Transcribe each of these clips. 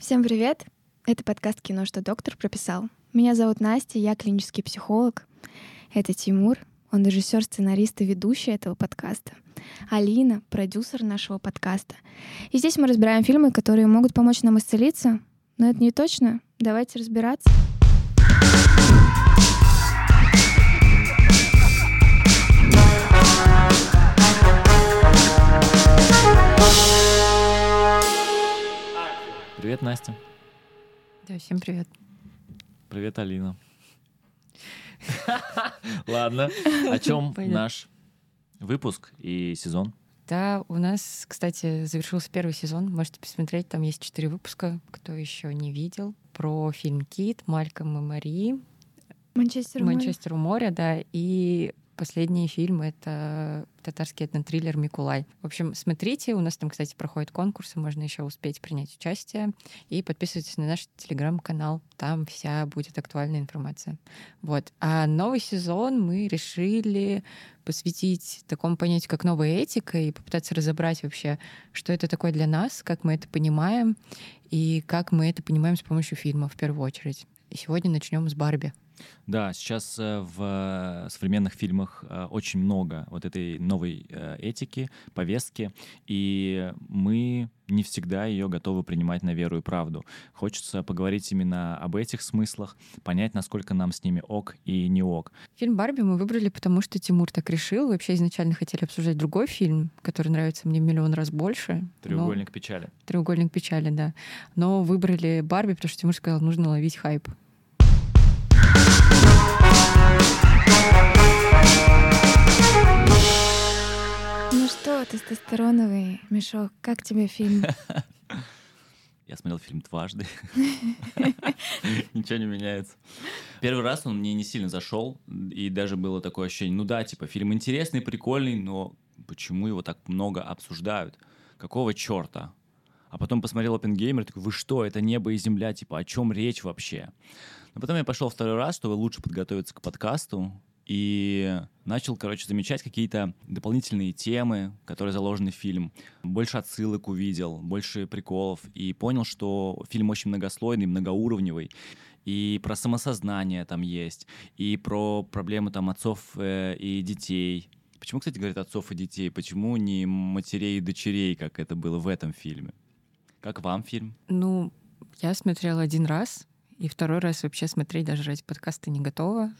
Всем привет! Это подкаст «Кино, что доктор прописал». Меня зовут Настя, я клинический психолог. Это Тимур, он режиссер, сценарист и ведущий этого подкаста. Алина, продюсер нашего подкаста. И здесь мы разбираем фильмы, которые могут помочь нам исцелиться. Но это не точно. Давайте разбираться. Привет, Настя. Да, всем привет. Привет, Алина. Ладно, о чем наш выпуск и сезон? Да, у нас, кстати, завершился первый сезон. Можете посмотреть, там есть четыре выпуска, кто еще не видел. Про фильм Кит, Мальком и Мари, Манчестер. у моря. Манчестер у моря, да, и последний фильм — это татарский этнотриллер «Микулай». В общем, смотрите, у нас там, кстати, проходят конкурсы, можно еще успеть принять участие. И подписывайтесь на наш телеграм-канал, там вся будет актуальная информация. Вот. А новый сезон мы решили посвятить такому понятию, как новая этика, и попытаться разобрать вообще, что это такое для нас, как мы это понимаем, и как мы это понимаем с помощью фильма в первую очередь. И сегодня начнем с Барби. Да, сейчас э, в современных фильмах э, очень много вот этой новой э, этики, повестки, и мы не всегда ее готовы принимать на веру и правду. Хочется поговорить именно об этих смыслах, понять, насколько нам с ними ок и не ок. Фильм «Барби» мы выбрали, потому что Тимур так решил. Вообще изначально хотели обсуждать другой фильм, который нравится мне в миллион раз больше. но- Треугольник печали. «Треугольник печали», да. Но выбрали «Барби», потому что Тимур сказал, нужно ловить хайп. Ну что, тестостероновый мешок, как тебе фильм? Я смотрел фильм дважды. Ничего не меняется. Первый раз он мне не сильно зашел, и даже было такое ощущение, ну да, типа, фильм интересный, прикольный, но почему его так много обсуждают? Какого черта? А потом посмотрел Опенгеймер, такой, вы что, это небо и земля, типа, о чем речь вообще? Но потом я пошел второй раз, чтобы лучше подготовиться к подкасту, и начал, короче, замечать какие-то дополнительные темы, которые заложены в фильм. Больше отсылок увидел, больше приколов, и понял, что фильм очень многослойный, многоуровневый. И про самосознание там есть, и про проблемы там отцов э, и детей. Почему, кстати, говорят отцов и детей? Почему не матерей и дочерей, как это было в этом фильме? Как вам фильм? Ну, я смотрела один раз, и второй раз вообще смотреть даже ради подкаста не готова.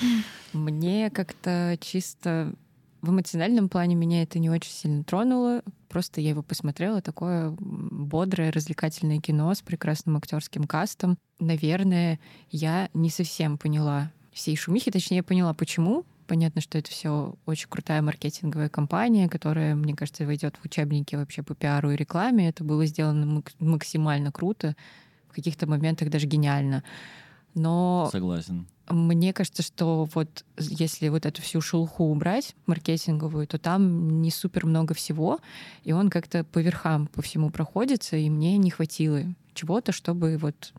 Мне как-то чисто в эмоциональном плане меня это не очень сильно тронуло. Просто я его посмотрела, такое бодрое, развлекательное кино с прекрасным актерским кастом. Наверное, я не совсем поняла всей шумихи, точнее, я поняла, почему. Понятно, что это все очень крутая маркетинговая кампания, которая, мне кажется, войдет в учебники вообще по пиару и рекламе. Это было сделано мак- максимально круто, в каких-то моментах даже гениально. Но Согласен. мне кажется, что вот если вот эту всю шелуху убрать маркетинговую, то там не супер много всего, и он как-то по верхам по всему проходится, и мне не хватило чего-то, чтобы вот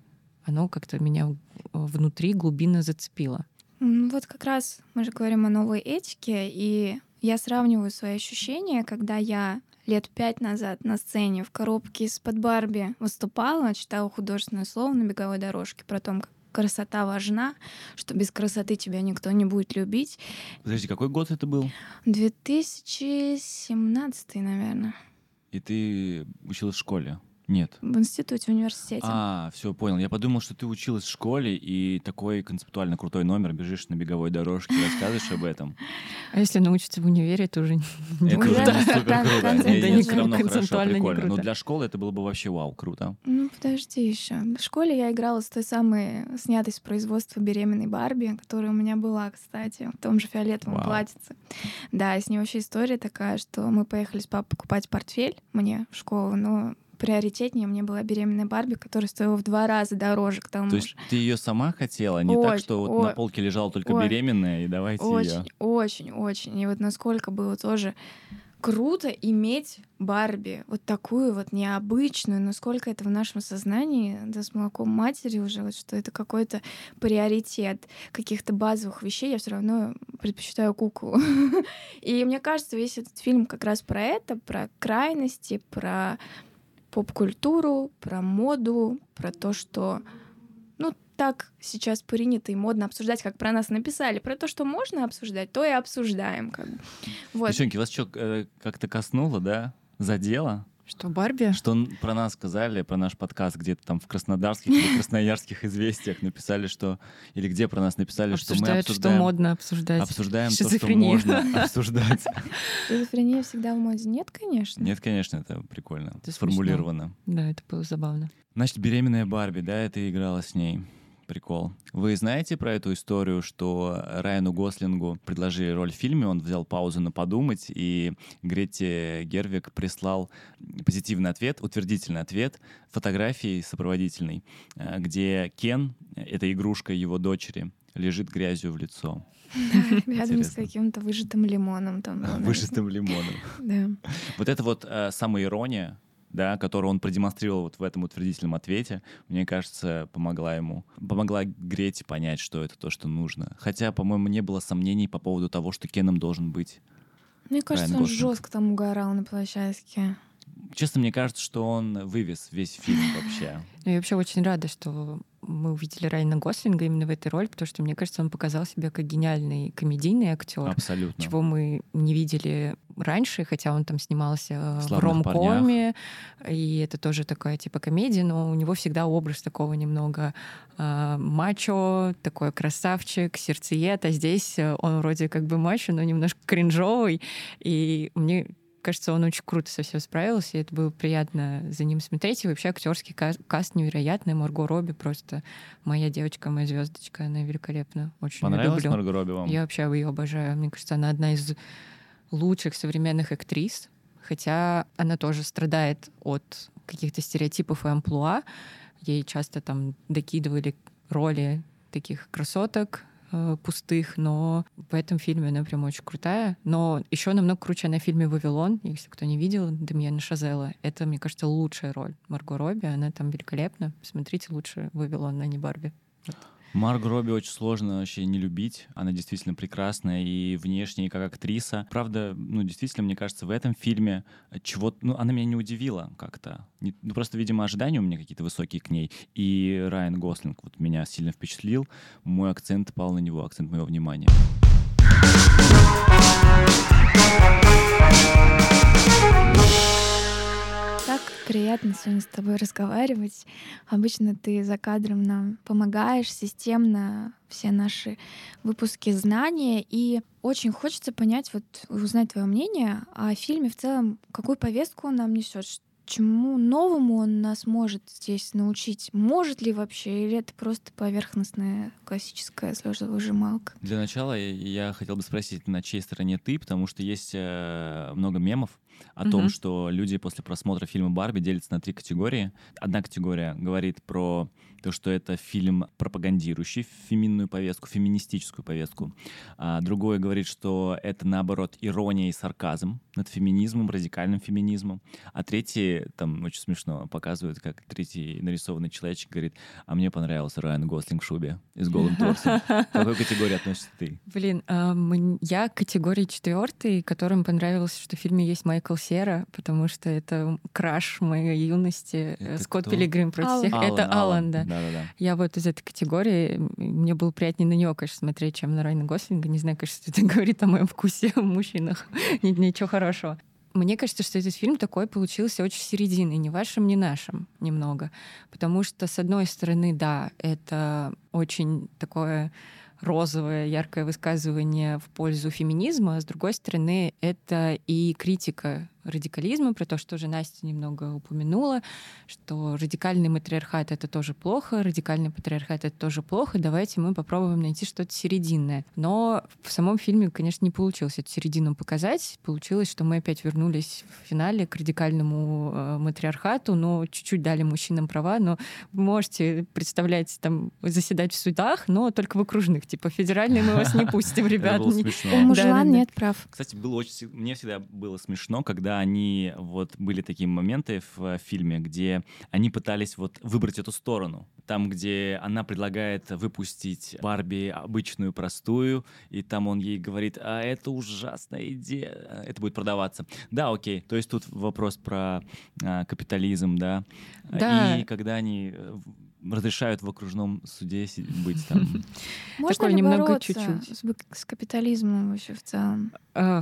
оно как-то меня внутри глубинно зацепило. Ну, Вот как раз мы же говорим о новой этике, и я сравниваю свои ощущения, когда я лет пять назад на сцене в коробке из-под Барби выступала, читала художественное слово на беговой дорожке про то, как красота важна, что без красоты тебя никто не будет любить. Подожди, какой год это был? 2017, наверное, И ты училась в школе? Нет. в институте, в университете. А, все, понял. Я подумал, что ты училась в школе и такой концептуально крутой номер, бежишь на беговой дорожке, рассказываешь об этом. А если научиться в универе, то уже не Это Уже круто. супер круто. концепт- Не, не, не равно круто. хорошо, Концептуально не прикольно. Но круто. для школы это было бы вообще вау, круто. Ну, подожди еще. В школе я играла с той самой снятой с производства беременной Барби, которая у меня была, кстати, в том же фиолетовом платьице. Да, и с ней вообще история такая, что мы поехали с папой покупать портфель мне в школу, но приоритетнее мне была беременная Барби, которая стоила в два раза дороже к тому То есть же. ты ее сама хотела, не так, Очень, что вот ой, на полке лежала только ой. беременная, и давайте ее. Очень, очень, очень. И вот насколько было тоже круто иметь Барби, вот такую вот необычную, насколько это в нашем сознании, да, с молоком матери уже, вот что это какой-то приоритет каких-то базовых вещей, я все равно предпочитаю куклу. И мне кажется, весь этот фильм как раз про это, про крайности, про поп-культуру, про моду, про то, что ну, так сейчас принято и модно обсуждать, как про нас написали. Про то, что можно обсуждать, то и обсуждаем. Как бы. вот. Девчонки, вас что, э, как-то коснуло, да? Задело? Что, Барби? Что про нас сказали, про наш подкаст где-то там в краснодарских или красноярских известиях написали, что... Или где про нас написали, что мы Обсуждают, что обсуждаем... модно обсуждать. Обсуждаем то, что можно обсуждать. Шизофрения всегда в моде? Нет, конечно. Нет, конечно, это прикольно Это сформулировано. Да, это было забавно. Значит, беременная Барби, да, это играла с ней. Прикол. Вы знаете про эту историю, что Райану Гослингу предложили роль в фильме, он взял паузу на подумать, и Гретте Гервик прислал позитивный ответ, утвердительный ответ, фотографии сопроводительной, э, где Кен, это игрушка его дочери, лежит грязью в лицо, Рядом с каким-то выжатым лимоном там. наверное. выжатым лимоном. Да. Вот это вот э, самоирония, да, которую он продемонстрировал вот в этом утвердительном ответе, мне кажется, помогла ему, помогла Грете понять, что это то, что нужно. Хотя, по-моему, не было сомнений по поводу того, что Кеном должен быть. Мне кажется, Райан он Гослинг. жестко там угорал на площадке. Честно, мне кажется, что он вывез весь фильм вообще. Ну, Я вообще очень рада, что мы увидели Райана Гослинга именно в этой роли, потому что, мне кажется, он показал себя как гениальный комедийный актер, Абсолютно. чего мы не видели раньше, хотя он там снимался э, в «Славных ромкоме, и это тоже такая типа комедия, но у него всегда образ такого немного э, мачо, такой красавчик, сердцеед, а здесь э, он вроде как бы мачо, но немножко кринжовый, и мне кажется, он очень круто со всем справился, и это было приятно за ним смотреть. И вообще актерский ка- каст невероятный. Марго Робби просто моя девочка, моя звездочка, она великолепна. Очень Понравилась люблю. Марго Робби вам? Я вообще ее обожаю. Мне кажется, она одна из лучших современных актрис, хотя она тоже страдает от каких-то стереотипов и амплуа. Ей часто там докидывали роли таких красоток э, пустых, но в этом фильме она прям очень крутая. Но еще намного круче она в фильме «Вавилон», если кто не видел, Демьяна Шазела. Это, мне кажется, лучшая роль Марго Робби. Она там великолепна. Посмотрите лучше «Вавилон», а не «Барби». Марго Робби очень сложно вообще не любить. Она действительно прекрасная и внешне, и как актриса. Правда, ну, действительно, мне кажется, в этом фильме чего ну, она меня не удивила как-то. Не- ну, просто, видимо, ожидания у меня какие-то высокие к ней. И Райан Гослинг вот меня сильно впечатлил. Мой акцент пал на него, акцент моего внимания. Приятно сегодня с тобой разговаривать. Обычно ты за кадром нам помогаешь системно все наши выпуски знания. И очень хочется понять, вот узнать твое мнение о фильме в целом, какую повестку он нам несет, чему новому он нас может здесь научить? Может ли вообще, или это просто поверхностная классическая слезовыжималка? Для начала я- я хотел бы спросить, на чьей стороне ты, потому что есть э, много мемов о том, Мгм. что люди после просмотра фильма «Барби» делятся на три категории. Одна категория говорит про то, что это фильм, пропагандирующий феминную повестку, феминистическую повестку. А другой говорит, что это, наоборот, ирония и сарказм над феминизмом, радикальным феминизмом. А третий, там очень смешно показывают, как третий нарисованный человечек говорит, а мне понравился Райан Гослинг в шубе и с голым торсом. К какой категории относишься ты? Блин, а, я категории четвертой, которым понравилось, что в фильме есть Майкл Сера, потому что это краш моей юности. э, Это Скотт кто? Пилигрим против Алан. всех. это Алан, да. Да-да-да. Я вот из этой категории. Мне было приятнее на него, конечно, смотреть, чем на Райана Гослинга. Не знаю, конечно, это говорит о моем вкусе в мужчинах. Ни- Ничего хорошего. Мне кажется, что этот фильм такой получился очень серединный, ни вашим, ни нашим немного. Потому что, с одной стороны, да, это очень такое розовое, яркое высказывание в пользу феминизма, а с другой стороны, это и критика радикализма, про то, что уже Настя немного упомянула, что радикальный матриархат — это тоже плохо, радикальный патриархат — это тоже плохо, давайте мы попробуем найти что-то серединное. Но в самом фильме, конечно, не получилось эту середину показать. Получилось, что мы опять вернулись в финале к радикальному э, матриархату, но чуть-чуть дали мужчинам права, но вы можете представлять, там, заседать в судах, но только в окружных. Типа, федеральный мы вас не пустим, ребят. У мужлан нет прав. Кстати, было очень, мне всегда было смешно, когда когда они, вот, были такие моменты в фильме, где они пытались вот выбрать эту сторону. Там, где она предлагает выпустить Барби обычную, простую, и там он ей говорит, а это ужасная идея, это будет продаваться. Да, окей, то есть тут вопрос про а, капитализм, да. Да. И когда они э, разрешают в окружном суде быть там. Можно Такое ли немного бороться чуть-чуть. С, капитализмом вообще в целом? А,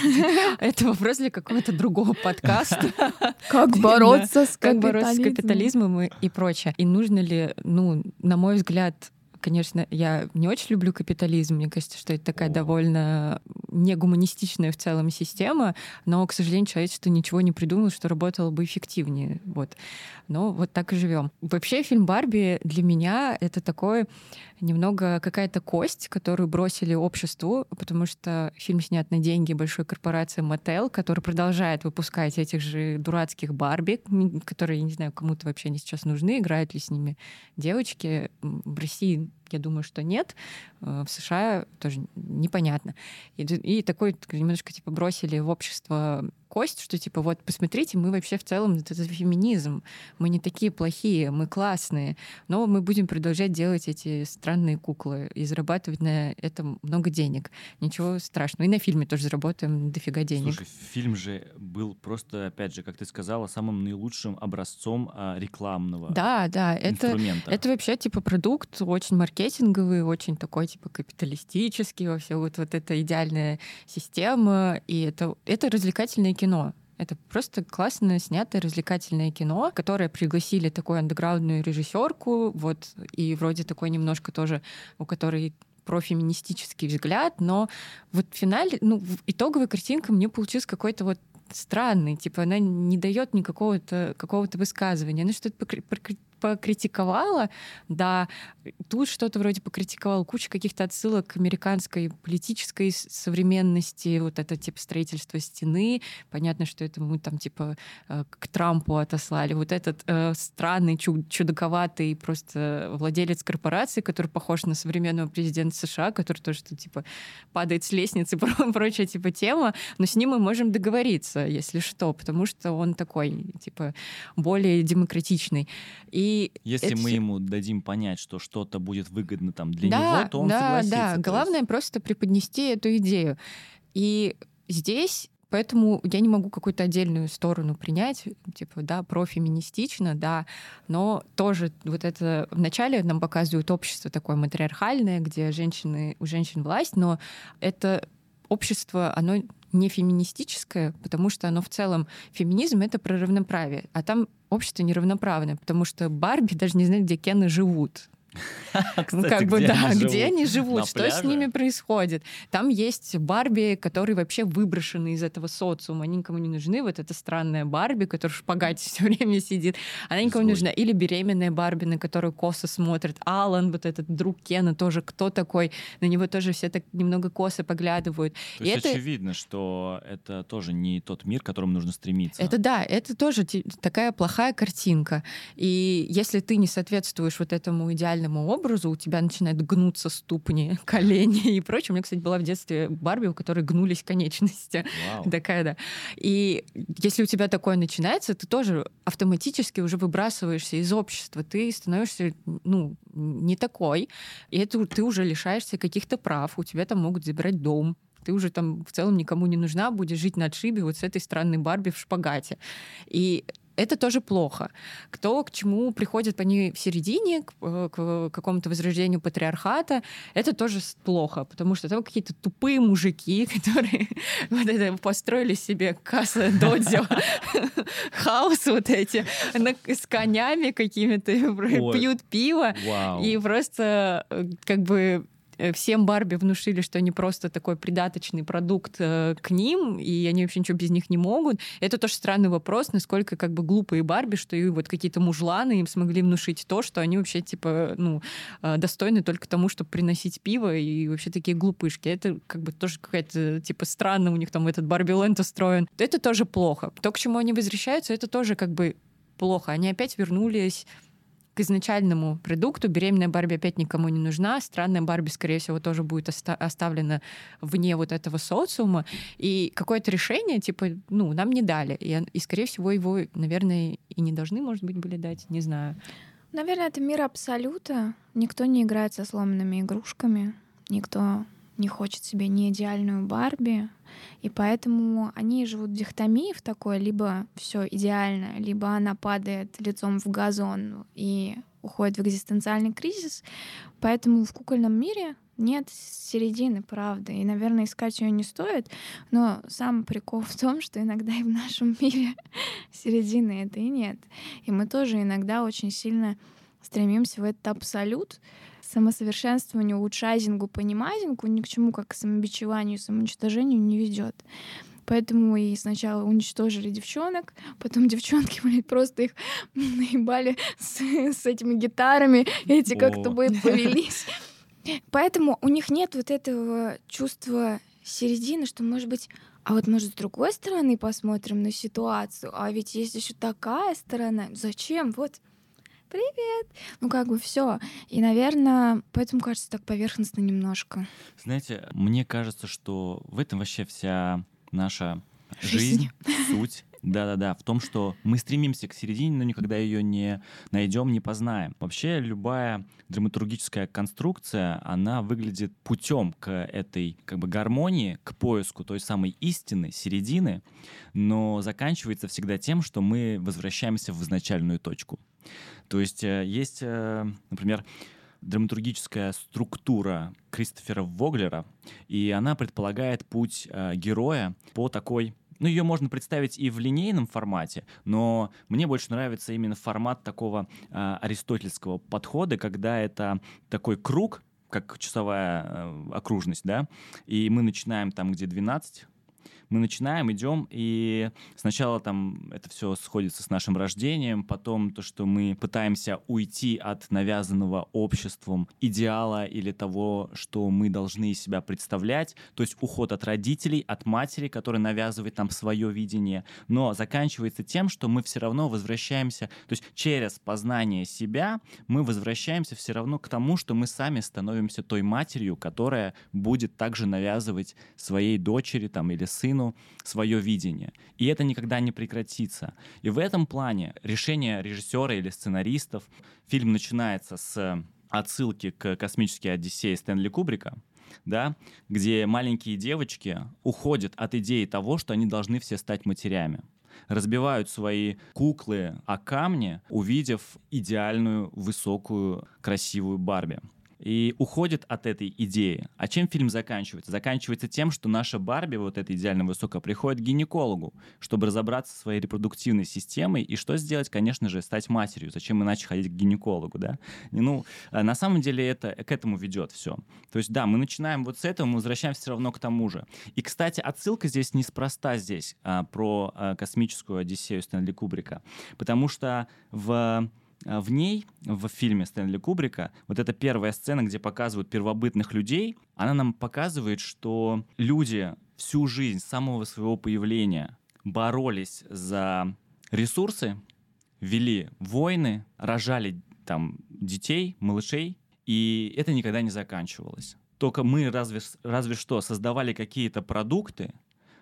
Это вопрос для какого-то другого подкаста. Как бороться Как бороться с капитализмом и прочее. И нужно ли, ну, на мой взгляд, конечно, я не очень люблю капитализм. Мне кажется, что это такая О. довольно негуманистичная в целом система, но, к сожалению, человечество ничего не придумало, что работало бы эффективнее. Вот. Но вот так и живем. Вообще фильм Барби для меня это такой немного какая-то кость, которую бросили обществу, потому что фильм снят на деньги большой корпорации Mattel, которая продолжает выпускать этих же дурацких Барби, которые, я не знаю, кому-то вообще они сейчас нужны, играют ли с ними девочки. В России, um, я думаю, что нет. Э, В США тоже непонятно. И, и такой так немножко типа бросили в общество кость, что типа вот посмотрите, мы вообще в целом это, феминизм, мы не такие плохие, мы классные, но мы будем продолжать делать эти странные куклы и зарабатывать на этом много денег. Ничего страшного. И на фильме тоже заработаем дофига денег. Слушай, фильм же был просто, опять же, как ты сказала, самым наилучшим образцом а, рекламного да, да, это. Это вообще типа продукт очень маркетинговый, очень такой типа капиталистический, во все вот, вот эта идеальная система, и это, это развлекательное кино. Это просто классно снятое развлекательное кино, которое пригласили такую андеграундную режиссерку, вот, и вроде такой немножко тоже, у которой профеминистический взгляд, но вот в финале, ну, итоговая картинка мне получилась какой-то вот странный, типа она не дает никакого-то какого-то высказывания. Она что-то покри- покри- покритиковала, да, тут что-то вроде покритиковала, куча каких-то отсылок к американской политической современности, вот это типа строительство стены, понятно, что это мы там типа э, к Трампу отослали, вот этот э, странный, чу- чудаковатый просто владелец корпорации, который похож на современного президента США, который тоже тут типа падает с лестницы, и про- прочая типа тема, но с ним мы можем договориться, если что, потому что он такой, типа, более демократичный. И Если это мы ему дадим понять, что что-то будет выгодно там для да, него, то он да, согласится. да. есть- Главное просто преподнести эту идею. И здесь Поэтому я не могу какую-то отдельную сторону принять, типа, да, профеминистично, да, но тоже вот это вначале нам показывают общество такое матриархальное, где женщины, у женщин власть, но это общество, оно не феминистическое, потому что оно в целом феминизм это про равноправие, а там общество неравноправное, потому что Барби даже не знает, где Кены живут. Ну, Кстати, как бы, где да, они где живут? они живут, На что с ними происходит. Там есть Барби, которые вообще выброшены из этого социума, они никому не нужны. Вот эта странная Барби, которая в шпагате все время сидит, она никому не нужна. Или беременная Барби, на которую косо смотрит. Алан, вот этот друг Кена тоже, кто такой? На него тоже все так немного косо поглядывают. То И есть это- очевидно, что это тоже не тот мир, к которому нужно стремиться. Это да, это тоже такая плохая картинка. И если ты не соответствуешь вот этому идеальному образу, у тебя начинают гнуться ступни, колени и прочее. У меня, кстати, была в детстве Барби, у которой гнулись конечности. Вау. Такая, да. И если у тебя такое начинается, ты тоже автоматически уже выбрасываешься из общества. Ты становишься, ну, не такой. И это ты уже лишаешься каких-то прав. У тебя там могут забирать дом. Ты уже там в целом никому не нужна, будешь жить на отшибе вот с этой странной Барби в шпагате. И это тоже плохо. Кто к чему приходит по ней в середине, к, э, к какому-то возрождению патриархата, это тоже плохо, потому что там какие-то тупые мужики, которые вот это построили себе касса додзё, хаос вот эти, с конями какими-то, пьют пиво, и просто э, как бы всем Барби внушили, что они просто такой придаточный продукт э, к ним, и они вообще ничего без них не могут. Это тоже странный вопрос, насколько как бы глупые Барби, что и вот какие-то мужланы им смогли внушить то, что они вообще типа ну э, достойны только тому, чтобы приносить пиво и вообще такие глупышки. Это как бы тоже какая-то типа странно у них там этот Барби-ленд устроен. Это тоже плохо. То, к чему они возвращаются, это тоже как бы плохо. Они опять вернулись к изначальному продукту. Беременная Барби опять никому не нужна. Странная Барби, скорее всего, тоже будет оста- оставлена вне вот этого социума. И какое-то решение, типа, ну, нам не дали. И, и, скорее всего, его, наверное, и не должны, может быть, были дать. Не знаю. Наверное, это мир абсолюта. Никто не играет со сломанными игрушками. Никто не хочет себе не идеальную Барби, и поэтому они живут в дихотомии в такой, либо все идеально, либо она падает лицом в газон и уходит в экзистенциальный кризис. Поэтому в кукольном мире нет середины, правда. И, наверное, искать ее не стоит. Но сам прикол в том, что иногда и в нашем мире середины это и нет. И мы тоже иногда очень сильно стремимся в этот абсолют, самосовершенствованию, улучшайзингу, понимайзингу ни к чему, как к самобичеванию, самоуничтожению не ведет. Поэтому и сначала уничтожили девчонок, потом девчонки, блядь, просто их наебали с, с этими гитарами, эти как-то бы повелись. Поэтому у них нет вот этого чувства середины, что, может быть, а вот, может, с другой стороны посмотрим на ситуацию, а ведь есть еще такая сторона. Зачем? Вот привет. Ну, как бы все. И, наверное, поэтому кажется так поверхностно немножко. Знаете, мне кажется, что в этом вообще вся наша жизнь, жизнь суть. Да-да-да, в том, что мы стремимся к середине, но никогда ее не найдем, не познаем. Вообще любая драматургическая конструкция, она выглядит путем к этой как бы гармонии, к поиску той самой истины, середины, но заканчивается всегда тем, что мы возвращаемся в изначальную точку. То есть э, есть, э, например, драматургическая структура Кристофера Воглера, и она предполагает путь э, героя по такой ну, ее можно представить и в линейном формате, но мне больше нравится именно формат такого э, аристотельского подхода, когда это такой круг, как часовая э, окружность, да, и мы начинаем там, где 12 мы начинаем, идем, и сначала там это все сходится с нашим рождением, потом то, что мы пытаемся уйти от навязанного обществом идеала или того, что мы должны из себя представлять, то есть уход от родителей, от матери, которая навязывает нам свое видение, но заканчивается тем, что мы все равно возвращаемся, то есть через познание себя мы возвращаемся все равно к тому, что мы сами становимся той матерью, которая будет также навязывать своей дочери там, или сыну картину, свое видение. И это никогда не прекратится. И в этом плане решение режиссера или сценаристов, фильм начинается с отсылки к «Космической Одиссее» Стэнли Кубрика, да, где маленькие девочки уходят от идеи того, что они должны все стать матерями разбивают свои куклы о камни, увидев идеальную, высокую, красивую Барби и уходит от этой идеи. А чем фильм заканчивается? Заканчивается тем, что наша Барби, вот эта идеально высокая, приходит к гинекологу, чтобы разобраться со своей репродуктивной системой и что сделать, конечно же, стать матерью. Зачем иначе ходить к гинекологу, да? Ну, э, на самом деле это к этому ведет все. То есть, да, мы начинаем вот с этого, мы возвращаемся все равно к тому же. И, кстати, отсылка здесь неспроста здесь а, про а, космическую Одиссею Стэнли Кубрика, потому что в в ней, в фильме Стэнли Кубрика, вот эта первая сцена, где показывают первобытных людей, она нам показывает, что люди всю жизнь с самого своего появления боролись за ресурсы, вели войны, рожали там детей, малышей, и это никогда не заканчивалось. Только мы разве, разве что создавали какие-то продукты,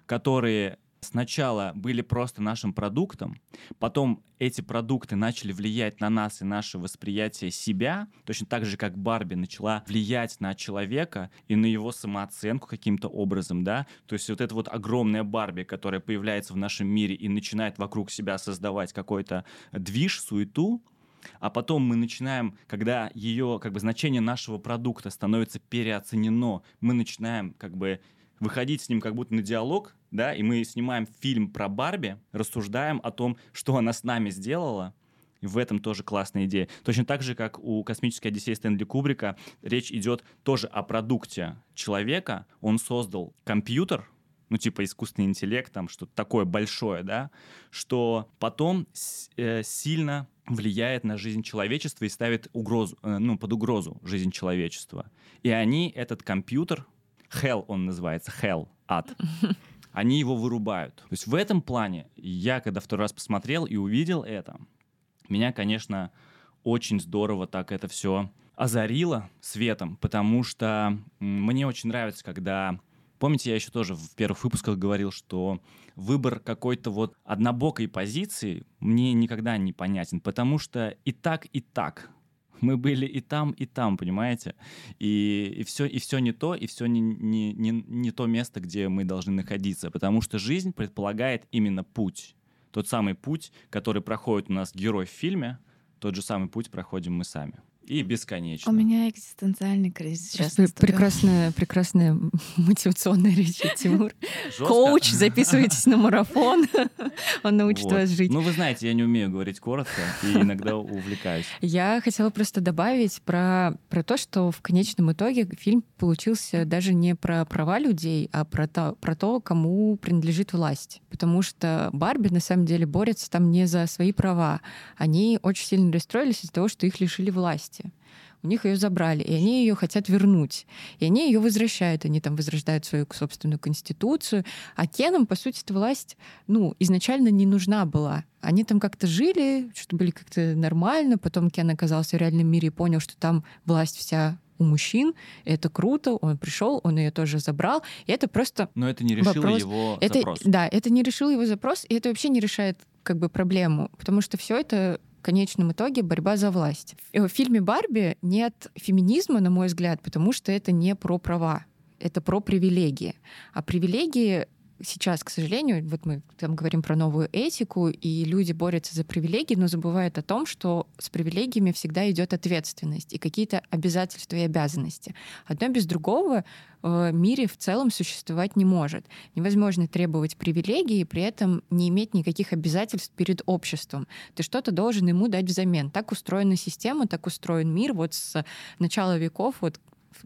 которые сначала были просто нашим продуктом, потом эти продукты начали влиять на нас и наше восприятие себя, точно так же, как Барби начала влиять на человека и на его самооценку каким-то образом, да, то есть вот эта вот огромная Барби, которая появляется в нашем мире и начинает вокруг себя создавать какой-то движ, суету, а потом мы начинаем, когда ее как бы значение нашего продукта становится переоценено, мы начинаем как бы выходить с ним как будто на диалог, да, и мы снимаем фильм про Барби, рассуждаем о том, что она с нами сделала, и в этом тоже классная идея. Точно так же, как у «Космической Одиссеи» Стэнли Кубрика, речь идет тоже о продукте человека. Он создал компьютер, ну, типа искусственный интеллект, там что-то такое большое, да, что потом э, сильно влияет на жизнь человечества и ставит угрозу, э, ну, под угрозу жизнь человечества. И они этот компьютер Hell он называется, Hell, ад. Они его вырубают. То есть в этом плане я, когда второй раз посмотрел и увидел это, меня, конечно, очень здорово так это все озарило светом, потому что мне очень нравится, когда Помните, я еще тоже в первых выпусках говорил, что выбор какой-то вот однобокой позиции мне никогда не понятен, потому что и так, и так мы были и там, и там, понимаете? И, и, все, и все не то, и все не, не, не, не то место, где мы должны находиться, потому что жизнь предполагает именно путь. Тот самый путь, который проходит у нас герой в фильме, тот же самый путь проходим мы сами и бесконечно. У меня экзистенциальный кризис сейчас. Прекрасная, прекрасная мотивационная речь, Тимур. Жестко. Коуч, записывайтесь на марафон. Он научит вот. вас жить. Ну, вы знаете, я не умею говорить коротко и иногда увлекаюсь. Я хотела просто добавить про, про то, что в конечном итоге фильм получился даже не про права людей, а про то, про то, кому принадлежит власть. Потому что Барби на самом деле борется там не за свои права. Они очень сильно расстроились из-за того, что их лишили власти власти. У них ее забрали, и они ее хотят вернуть. И они ее возвращают. Они там возрождают свою собственную конституцию. А Кенам, по сути, эта власть ну, изначально не нужна была. Они там как-то жили, что были как-то нормально. Потом Кен оказался в реальном мире и понял, что там власть вся у мужчин. Это круто. Он пришел, он ее тоже забрал. И это просто. Но это не решило вопрос. его это, запрос. Да, это не решило его запрос, и это вообще не решает как бы проблему, потому что все это конечном итоге борьба за власть. В фильме «Барби» нет феминизма, на мой взгляд, потому что это не про права, это про привилегии. А привилегии сейчас, к сожалению, вот мы там говорим про новую этику, и люди борются за привилегии, но забывают о том, что с привилегиями всегда идет ответственность и какие-то обязательства и обязанности. Одно без другого в мире в целом существовать не может. Невозможно требовать привилегий и при этом не иметь никаких обязательств перед обществом. Ты что-то должен ему дать взамен. Так устроена система, так устроен мир. Вот с начала веков вот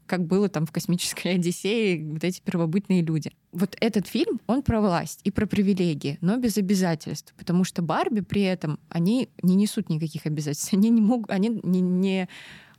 как было там в «Космической Одиссее», вот эти первобытные люди. Вот этот фильм, он про власть и про привилегии, но без обязательств, потому что Барби при этом, они не несут никаких обязательств, они не могут, они не, не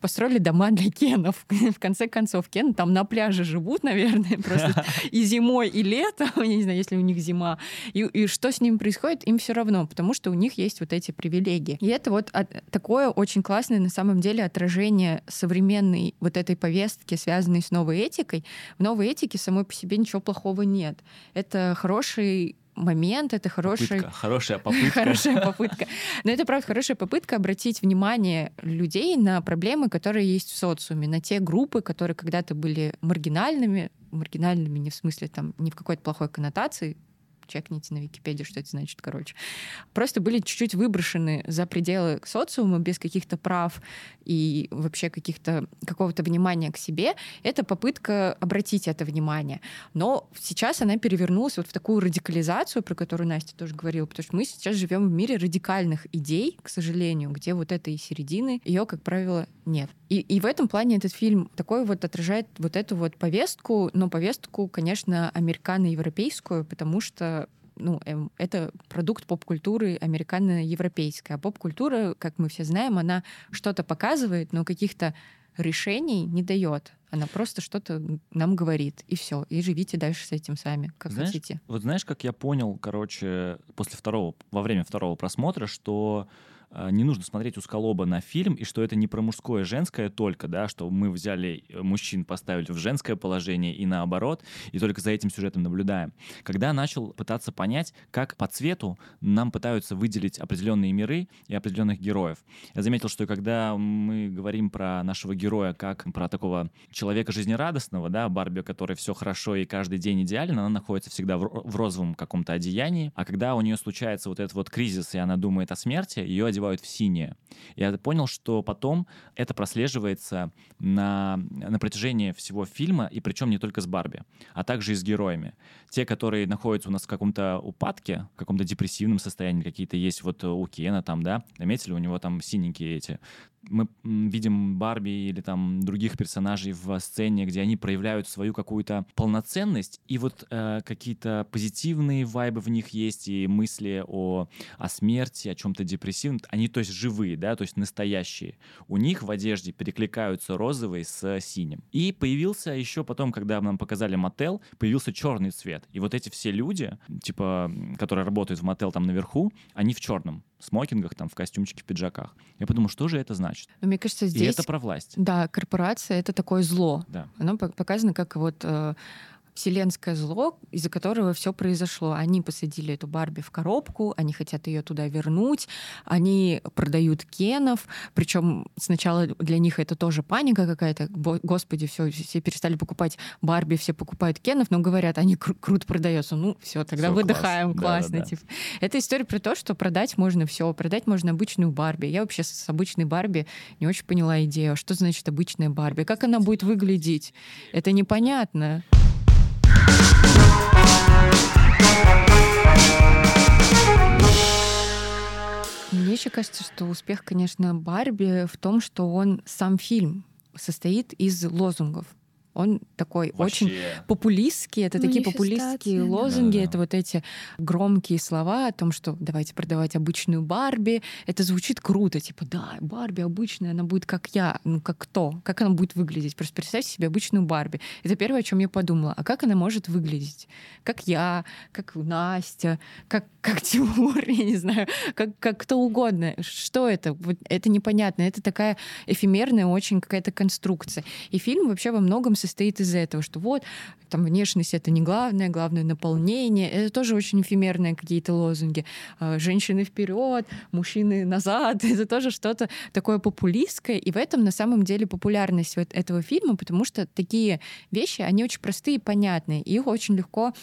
построили дома для кенов. В конце концов, кен там на пляже живут, наверное, просто и зимой, и летом, я не знаю, если у них зима. И, и что с ними происходит, им все равно, потому что у них есть вот эти привилегии. И это вот такое очень классное на самом деле отражение современной вот этой повестки, связанной с новой этикой. В новой этике самой по себе ничего плохого нет. Это хороший момент, это хороший... Попытка, хорошая попытка. хорошая попытка. Но это, правда, хорошая попытка обратить внимание людей на проблемы, которые есть в социуме, на те группы, которые когда-то были маргинальными, маргинальными не в смысле там, не в какой-то плохой коннотации, чекните на Википедии, что это значит, короче. Просто были чуть-чуть выброшены за пределы социума без каких-то прав и вообще каких-то какого-то внимания к себе. Это попытка обратить это внимание. Но сейчас она перевернулась вот в такую радикализацию, про которую Настя тоже говорила, потому что мы сейчас живем в мире радикальных идей, к сожалению, где вот этой середины ее, как правило, нет. И, и в этом плане этот фильм такой вот отражает вот эту вот повестку, но повестку, конечно, американо-европейскую, потому что ну, эм, это продукт поп-культуры американо-европейской. А поп-культура, как мы все знаем, она что-то показывает, но каких-то решений не дает. Она просто что-то нам говорит, и все. И живите дальше с этим сами, как знаешь, хотите. Вот знаешь, как я понял, короче, после второго, во время второго просмотра, что не нужно смотреть узколоба на фильм, и что это не про мужское и женское только, да, что мы взяли э, мужчин, поставили в женское положение и наоборот, и только за этим сюжетом наблюдаем. Когда начал пытаться понять, как по цвету нам пытаются выделить определенные миры и определенных героев. Я заметил, что когда мы говорим про нашего героя как про такого человека жизнерадостного, да, Барби, который все хорошо и каждый день идеален, она находится всегда в розовом каком-то одеянии, а когда у нее случается вот этот вот кризис, и она думает о смерти, ее одевают одевают в синее. Я понял, что потом это прослеживается на, на протяжении всего фильма, и причем не только с Барби, а также и с героями. Те, которые находятся у нас в каком-то упадке, в каком-то депрессивном состоянии, какие-то есть вот у Кена там, да, заметили, у него там синенькие эти мы видим Барби или там других персонажей в сцене, где они проявляют свою какую-то полноценность, и вот э, какие-то позитивные вайбы в них есть, и мысли о, о смерти, о чем-то депрессивном, они то есть живые, да, то есть настоящие. У них в одежде перекликаются розовый с синим. И появился еще потом, когда нам показали мотел, появился черный цвет. И вот эти все люди, типа, которые работают в мотел там наверху, они в черном. Смокингах, там, в костюмчике, в пиджаках. Я подумал, что же это значит? Но мне кажется, И здесь... это про власть. Да, корпорация — это такое зло. Да. Оно пок- показано как вот э, вселенское зло, из-за которого все произошло. Они посадили эту Барби в коробку, они хотят ее туда вернуть, они продают кенов, причем сначала для них это тоже паника какая-то. Господи, все, все перестали покупать Барби, все покупают кенов, но говорят, они кру- круто продаются. Ну, все, тогда Всё, класс. выдыхаем, классно. Да-да-да. типа. Это история про то, что продать можно все, продать можно обычную Барби. Я вообще с обычной Барби не очень поняла идею. Что значит обычная Барби? Как она будет выглядеть? Это непонятно. Мне еще кажется, что успех, конечно, Барби в том, что он сам фильм состоит из лозунгов. Он такой очень Вообще. популистские, это такие популистские да. лозунги, Да-да. это вот эти громкие слова о том, что давайте продавать обычную Барби. Это звучит круто, типа, да, Барби обычная, она будет как я, ну как кто, как она будет выглядеть. Просто представьте себе обычную Барби. Это первое, о чем я подумала. А как она может выглядеть? Как я, как Настя, как, как Тимур, я не знаю, как, как кто угодно. Что это? Вот это непонятно. Это такая эфемерная очень какая-то конструкция. И фильм вообще во многом состоит из этого, что вот там внешность это не главное, главное наполнение. Это тоже очень эфемерные какие-то лозунги. А, Женщины вперед, мужчины назад. Это тоже что-то такое популистское. И в этом на самом деле популярность вот этого фильма, потому что такие вещи, они очень простые и понятные. Их очень легко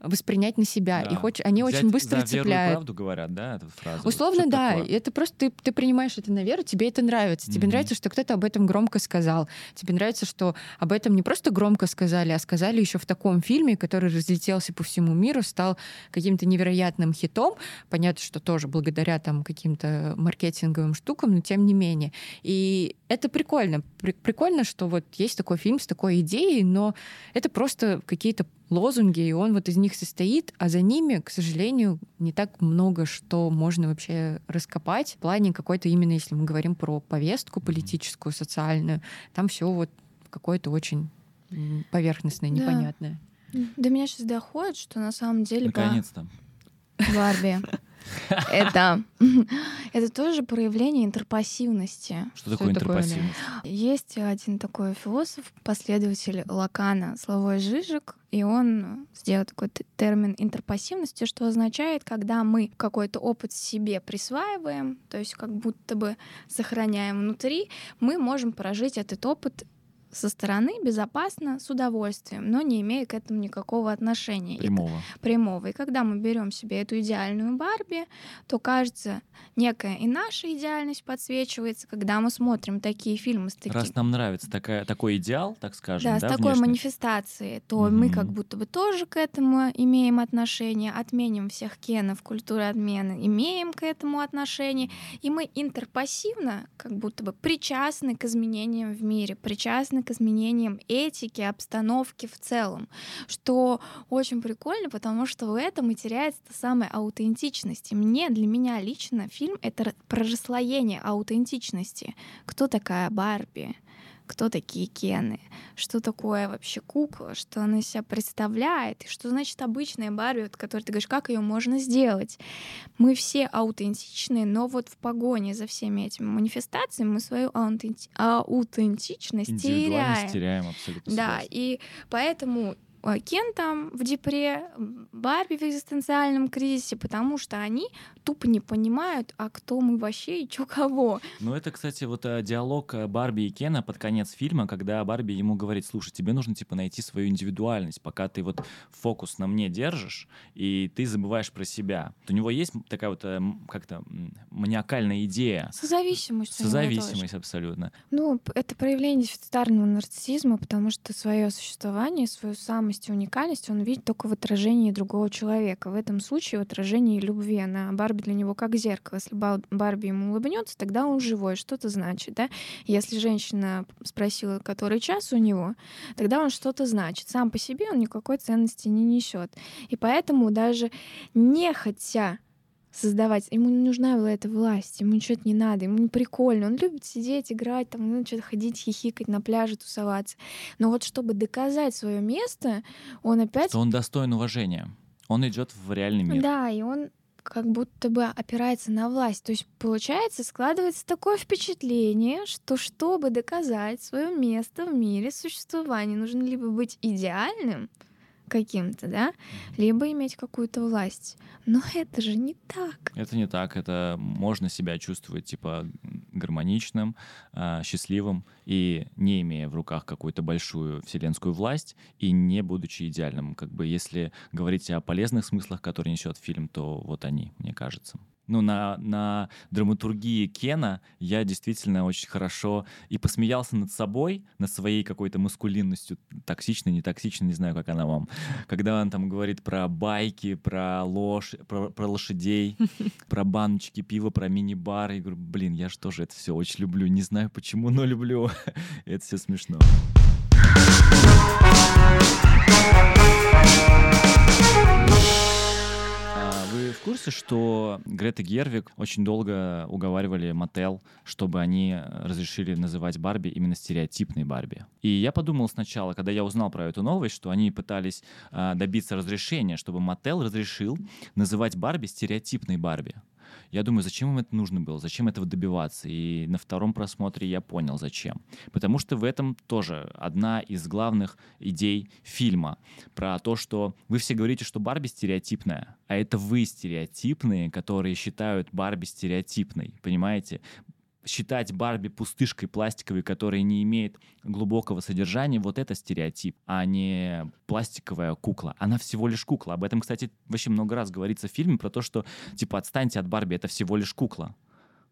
воспринять на себя. Да. Их очень, они Взять очень быстро за веру и цепляют. правду говорят, да, эту фразу? Условно, Что-то да. такое. Это просто ты, ты принимаешь это на веру, тебе это нравится. Тебе Мгм. нравится, что кто-то об этом громко сказал. Тебе нравится, что об этом не просто громко сказали, а сказали еще в таком фильме, который разлетелся по всему миру, стал каким-то невероятным хитом. Понятно, что тоже благодаря там каким-то маркетинговым штукам, но тем не менее. И это прикольно. При- прикольно, что вот есть такой фильм с такой идеей, но это просто какие-то лозунги, и он вот из них состоит, а за ними, к сожалению, не так много что можно вообще раскопать в плане какой-то именно, если мы говорим про повестку политическую, социальную, там все вот какое-то очень поверхностное, Да. непонятное. До меня сейчас доходит, что на самом деле Наконец-то. Барби это, это тоже проявление интерпассивности. Что такое такое, интерпассивность? Есть один такой философ, последователь Лакана, Славой Жижик, и он сделал такой термин интерпассивности, что означает, когда мы какой-то опыт себе присваиваем, то есть как будто бы сохраняем внутри, мы можем прожить этот опыт со стороны безопасно, с удовольствием, но не имея к этому никакого отношения. И Прямого. прямого. И когда мы берем себе эту идеальную Барби, то кажется, некая и наша идеальность подсвечивается, когда мы смотрим такие фильмы с таким... Раз нам нравится такая, такой идеал, так скажем, Да, да, с такой внешне, манифестацией, то мы Мгм. как будто бы тоже к этому имеем отношение, отменим всех кенов, культуры отмены, имеем к этому отношение, и мы интерпассивно как будто бы причастны к изменениям в мире, причастны к изменениям этики, обстановки в целом, что очень прикольно, потому что в этом и теряется та самая аутентичность. И мне, для меня лично фильм — это про расслоение аутентичности. Кто такая Барби? Кто такие Кены, что такое вообще кукла, что она из себя представляет, и что значит обычная Барби, вот, которой ты говоришь, как ее можно сделать. Мы все аутентичные, но вот в погоне за всеми этими манифестациями мы свою аутенти- аутентичность теряем. теряем абсолютно. Да, и поэтому э, Кен там в депре, Барби в экзистенциальном кризисе, потому что они тупо не понимают, а кто мы вообще и чё кого. Ну, это, кстати, вот э, диалог э, Барби и Кена под конец фильма, когда Барби ему говорит, слушай, тебе нужно, типа, найти свою индивидуальность, пока ты вот фокус на мне держишь, и ты забываешь про себя. Вот у него есть такая вот как-то маниакальная идея, Созависимость. созависимость абсолютно. Ну, это проявление дефицитарного нарциссизма, потому что свое существование, свою самость и уникальность он видит только в отражении другого человека. В этом случае в отражении любви. Она Барби для него как зеркало. Если Ба- Барби ему улыбнется, тогда он живой. Что это значит, да? Если женщина спросила, который час у него, тогда он что-то значит. Сам по себе он никакой ценности не несет. И поэтому даже не хотя создавать. Ему не нужна была эта власть, ему ничего не надо, ему не прикольно. Он любит сидеть, играть, там, ну, что-то ходить, хихикать на пляже, тусоваться. Но вот чтобы доказать свое место, он опять... Что он достоин уважения. Он идет в реальный мир. Да, и он как будто бы опирается на власть. То есть, получается, складывается такое впечатление, что чтобы доказать свое место в мире существования, нужно либо быть идеальным, каким-то, да, либо иметь какую-то власть. Но это же не так. Это не так. Это можно себя чувствовать типа гармоничным, э, счастливым и не имея в руках какую-то большую вселенскую власть и не будучи идеальным. Как бы если говорить о полезных смыслах, которые несет фильм, то вот они, мне кажется ну, на, на драматургии Кена я действительно очень хорошо и посмеялся над собой, над своей какой-то маскулинностью, токсичной, не токсичной, не знаю, как она вам. Когда он там говорит про байки, про ложь, про, про лошадей, про баночки пива, про мини-бары. Я говорю, блин, я же тоже это все очень люблю. Не знаю почему, но люблю. это все смешно. Вы в курсе, что Грета Гервик очень долго уговаривали Мотел, чтобы они разрешили называть Барби именно стереотипной Барби? И я подумал сначала, когда я узнал про эту новость, что они пытались э, добиться разрешения, чтобы Мотел разрешил называть Барби стереотипной Барби. Я думаю, зачем им это нужно было, зачем этого добиваться? И на втором просмотре я понял, зачем. Потому что в этом тоже одна из главных идей фильма про то, что вы все говорите, что Барби стереотипная, а это вы стереотипные, которые считают Барби стереотипной, понимаете? Считать Барби пустышкой пластиковой, которая не имеет глубокого содержания, вот это стереотип, а не пластиковая кукла. Она всего лишь кукла. Об этом, кстати, вообще много раз говорится в фильме про то, что, типа, отстаньте от Барби, это всего лишь кукла.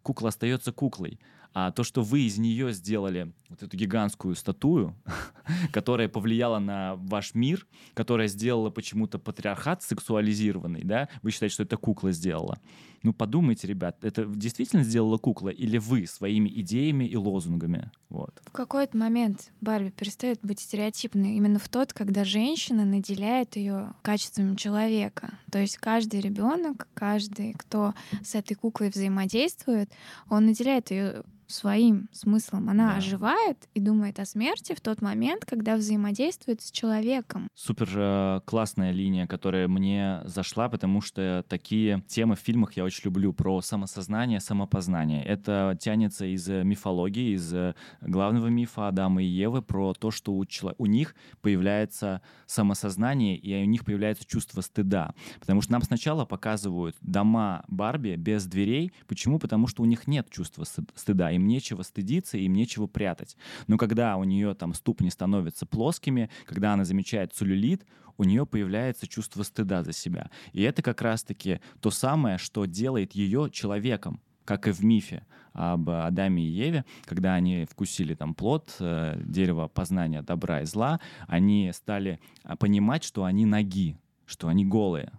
Кукла остается куклой. А то, что вы из нее сделали вот эту гигантскую статую, которая повлияла на ваш мир, которая сделала почему-то патриархат сексуализированный, да, вы считаете, что это кукла сделала. Ну, подумайте, ребят, это действительно сделала кукла или вы своими идеями и лозунгами? Вот. В какой-то момент Барби перестает быть стереотипной именно в тот, когда женщина наделяет ее качествами человека. То есть каждый ребенок, каждый, кто с этой куклой взаимодействует, он наделяет ее своим смыслом. Она да. оживает и думает о смерти в тот момент, когда взаимодействует с человеком. Супер э, классная линия, которая мне зашла, потому что такие темы в фильмах я очень люблю про самосознание, самопознание. Это тянется из мифологии, из главного мифа Адама и Евы про то, что у, чело... у них появляется самосознание и у них появляется чувство стыда. Потому что нам сначала показывают дома Барби без дверей. Почему? Потому что у них нет чувства стыда им нечего стыдиться, им нечего прятать. Но когда у нее там ступни становятся плоскими, когда она замечает целлюлит, у нее появляется чувство стыда за себя. И это как раз-таки то самое, что делает ее человеком, как и в мифе об Адаме и Еве, когда они вкусили там плод, э, дерево познания добра и зла, они стали а, понимать, что они ноги, что они голые.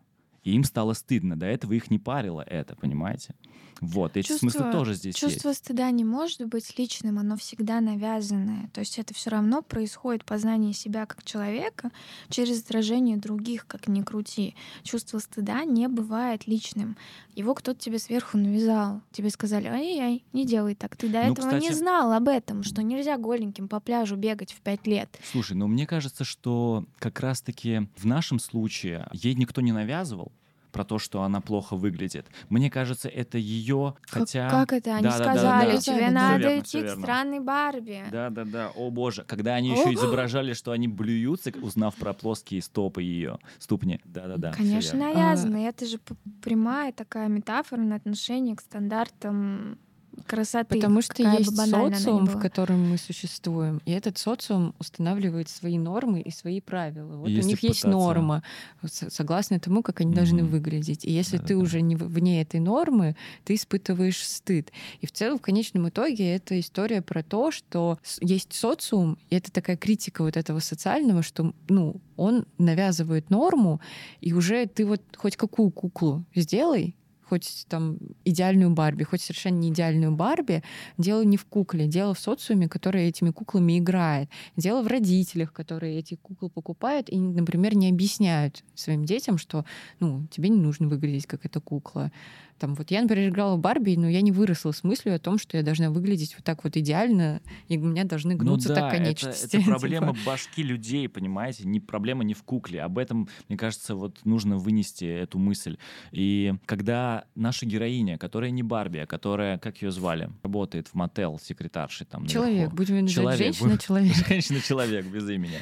И им стало стыдно. До этого их не парило это, понимаете? Вот, эти чувство, смыслы тоже здесь Чувство есть. стыда не может быть личным, оно всегда навязанное. То есть это все равно происходит познание себя как человека через отражение других, как ни крути. Чувство стыда не бывает личным. Его кто-то тебе сверху навязал. Тебе сказали, ай-яй, не делай так. Ты до ну, этого кстати... не знал об этом, что нельзя голеньким по пляжу бегать в пять лет. Слушай, ну мне кажется, что как раз-таки в нашем случае ей никто не навязывал, про то, что она плохо выглядит. Мне кажется, это ее, хотя... Как это? Они да, сказали, да, да, да, тебе да, надо верно, идти к странной Барби. Да-да-да, о боже. Когда они еще изображали, что они блюются, узнав про плоские стопы ее, ступни. Да-да-да. Конечно, навязано. А... Это же прямая такая метафора на отношение к стандартам красоты. Потому что есть социум, в котором мы существуем, и этот социум устанавливает свои нормы и свои правила. Вот и у них пытаться... есть норма, согласно тому, как они mm-hmm. должны выглядеть. И если да, ты да. уже не вне этой нормы, ты испытываешь стыд. И в целом, в конечном итоге, это история про то, что есть социум, и это такая критика вот этого социального, что ну, он навязывает норму, и уже ты вот хоть какую куклу сделай, хоть там идеальную Барби, хоть совершенно не идеальную Барби, дело не в кукле, дело в социуме, который этими куклами играет. Дело в родителях, которые эти куклы покупают и, например, не объясняют своим детям, что ну, тебе не нужно выглядеть как эта кукла Там вот я, например, играла в Барби, но я не выросла с мыслью о том, что я должна выглядеть вот так вот идеально, и у меня должны гнуться ну, да, так конечности. Это, это проблема типа. башки людей, понимаете? Не проблема не в кукле. Об этом, мне кажется, вот нужно вынести эту мысль. И когда наша героиня, которая не Барби, а которая, как ее звали, работает в мотел секретаршей там Человек, наверху. будем называть женщина-человек. Женщина-человек без имени.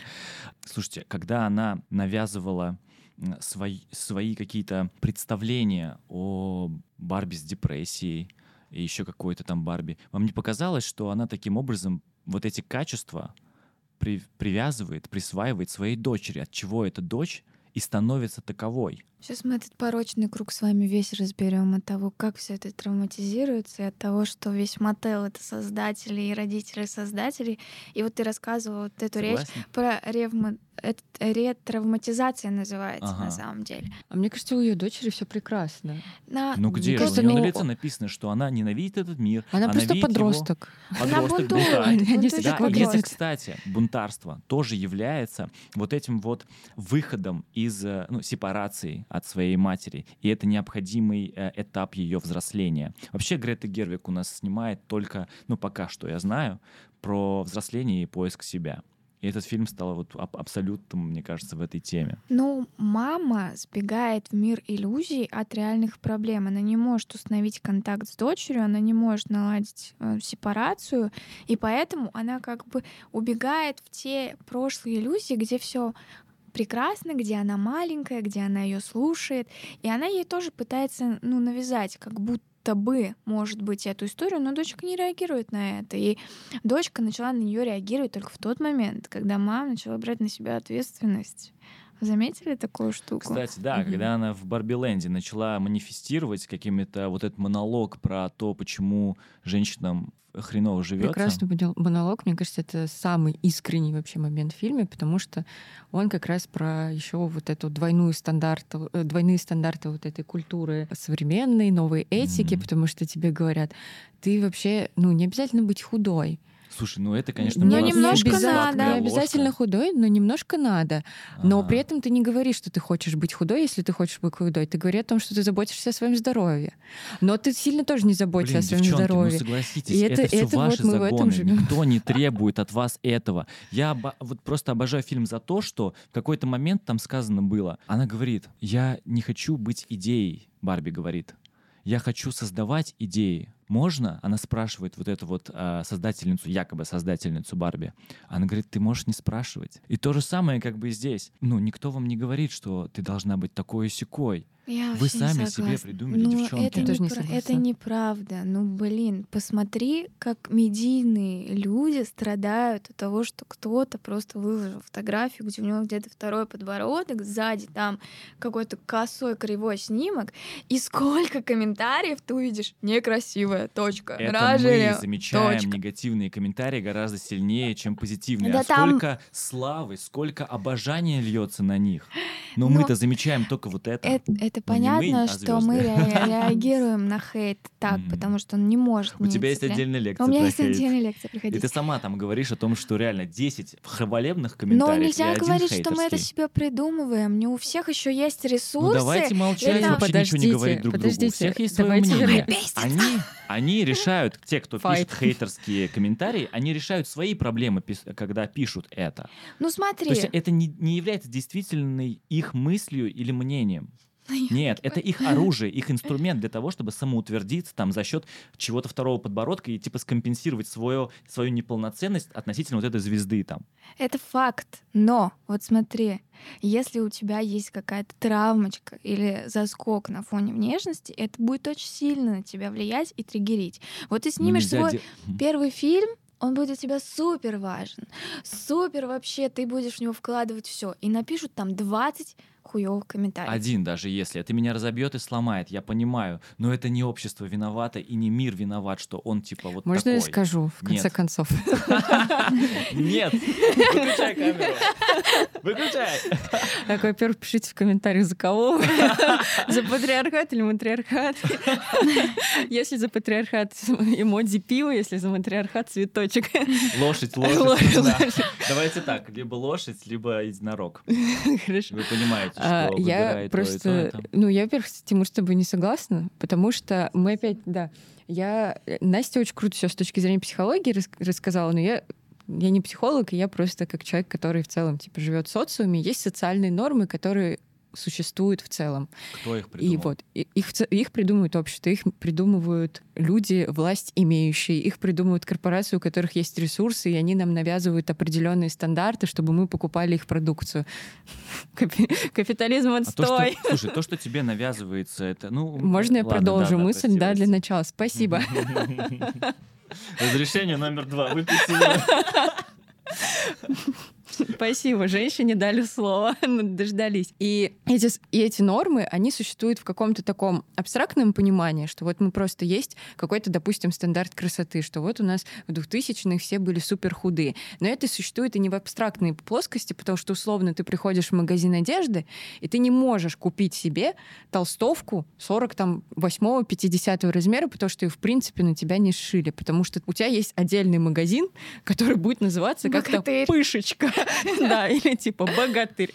Слушайте, когда она навязывала свои, свои какие-то представления о Барби с депрессией и еще какой-то там Барби. Вам не показалось, что она таким образом вот эти качества при, привязывает, присваивает своей дочери, от чего эта дочь и становится таковой? Сейчас мы этот порочный круг с вами весь разберем от того, как все это травматизируется, и от того, что весь мотел это создатели и родители создателей. И вот ты рассказывал вот эту Согласен? речь про ревма... это ретравматизация называется Ага. на самом деле. А мне кажется, у ее дочери все прекрасно. На... Ну где же? кажется, У нее на ну, лице написано, что она ненавидит этот мир. Она, просто видит его- подросток. Она Подросток, бунтарь. Да, и это, кстати, бунтарство тоже является вот этим вот выходом из э, ну, сепарации от своей матери. И это необходимый э, этап ее взросления. Вообще Грета Гервик у нас снимает только, ну пока что я знаю, про взросление и поиск себя. И этот фильм стал вот аб- абсолютным, мне кажется, в этой теме. Ну, мама сбегает в мир иллюзий от реальных проблем. Она не может установить контакт с дочерью, она не может наладить э, сепарацию, и поэтому она как бы убегает в те прошлые иллюзии, где все прекрасно, где она маленькая, где она ее слушает, и она ей тоже пытается ну, навязать, как будто бы, может быть, эту историю, но дочка не реагирует на это. И дочка начала на нее реагировать только в тот момент, когда мама начала брать на себя ответственность. Заметили такую штуку? Кстати, да, Мгм. когда она в Барби-ленде начала манифестировать какими-то вот этот монолог про то, почему женщинам хреново живется. Прекрасный монол- монолог, мне кажется, это самый искренний вообще момент в фильме, потому что он как раз про еще вот эту двойную стандарту, э, двойные стандарты вот этой культуры современной, новой этики, Мгм. потому что тебе говорят, ты вообще, ну, не обязательно быть худой. Слушай, ну это, конечно, Ну, немножко надо. Не обязательно ложка. худой, но немножко надо. Но Ага. при этом ты не говоришь, что ты хочешь быть худой, если ты хочешь быть худой. Ты говоришь о том, что ты заботишься о своем здоровье. Но ты сильно тоже не заботишься Блин, о своем девчонки, здоровье. ну согласитесь, И это, это- все это вот ваши в этом загоны. живем. Никто не требует от вас этого. Я оба- вот просто обожаю фильм за то, что в какой-то момент там сказано было. Она говорит, я не хочу быть идеей, Барби говорит. Я хочу создавать идеи. Можно? Она спрашивает вот эту вот а, создательницу, якобы создательницу Барби. Она говорит, ты можешь не спрашивать. И то же самое как бы здесь. Ну, никто вам не говорит, что ты должна быть такой и. Я Вы не сами себе согласна. придумали, Ну, девчонки. Это, не непра- согласна. это неправда. Ну, блин, посмотри, как медийные люди страдают от того, что кто-то просто выложил фотографию, где у него где-то второй подбородок, сзади там какой-то косой кривой снимок, и сколько комментариев ты увидишь. Некрасивая, точка. Это Нражели, мы замечаем точка. негативные комментарии гораздо сильнее, чем позитивные. Да а там- сколько славы, сколько обожания льется на них. Но, Но мы-то замечаем только вот это. Это, это Ну, не мы, понятно, а что мы ре- реагируем на хейт так, потому что он не может У не тебя есть отдельная лекция У меня есть отдельная лекция, И приходите. ты сама там говоришь о том, что реально 10 хвалебных Но комментариев и нельзя говорить, что мы это себе придумываем. Не у всех еще есть ресурсы. Ну давайте молчать, это- вообще ничего не говорить друг другу. У всех есть свое мнение. Они, они решают, те, кто пишет хейтерские комментарии, они решают свои проблемы, когда пишут это. Ну смотри. То есть это не, не является действительной их мыслью или мнением. Нет, это их оружие, их инструмент для того, чтобы самоутвердиться там за счет чего-то второго подбородка и типа скомпенсировать свою, свою неполноценность относительно вот этой звезды там. Это факт. Но вот смотри, если у тебя есть какая-то травмочка или заскок на фоне внешности, это будет очень сильно на тебя влиять и триггерить. Вот ты Ну, снимешь свой де- первый фильм, он будет для тебя супер важен. Супер вообще, ты будешь в него вкладывать все. И напишут там 20 хуёвых комментариев. Один даже если. Это меня разобьет и сломает, я понимаю. Но это не общество виновато и не мир виноват, что он типа вот Можно я такой. скажу, в конце Нет. концов? Нет! Выключай камеру! Выключай! Так, во-первых, пишите в комментариях, за кого. За патриархат или матриархат. Если за патриархат, эмодзи пиво, если за матриархат, цветочек. Лошадь, лошадь. Давайте так, либо лошадь, либо единорог. Хорошо. Вы понимаете. А, что я то и то, просто, ну, я, во-первых, Тимур, с тобой не согласна, потому что мы опять, да, я, Настя очень круто все с точки зрения психологии рас- рассказала, но я я не психолог, и я просто как человек, который в целом типа живет в социуме, есть социальные нормы, которые существуют в целом. Кто их придумал? И вот и- их, их придумывают общество, их придумывают люди, власть имеющие, их придумывают корпорации, у которых есть ресурсы, и они нам навязывают определенные стандарты, чтобы мы покупали их продукцию. Капи- Капитализм А то, что, отстой. слушай, то, что тебе навязывается, это, ну... Можно я ладно, продолжу да, мысль, да, для прости. начала. Спасибо. Разрешение номер два. Выпить себе. Спасибо. Женщине дали слово, дождались. И эти, и эти нормы, они существуют в каком-то таком абстрактном понимании, что вот мы просто есть какой-то, допустим, стандарт красоты, что вот у нас в 2000-х все были супер худые. Но это существует и не в абстрактной плоскости, потому что условно ты приходишь в магазин одежды, и ты не можешь купить себе толстовку 40 там 8 50 размера, потому что ее в принципе на тебя не сшили, потому что у тебя есть отдельный магазин, который будет называться как-то пышечка, да, или типа богатырь,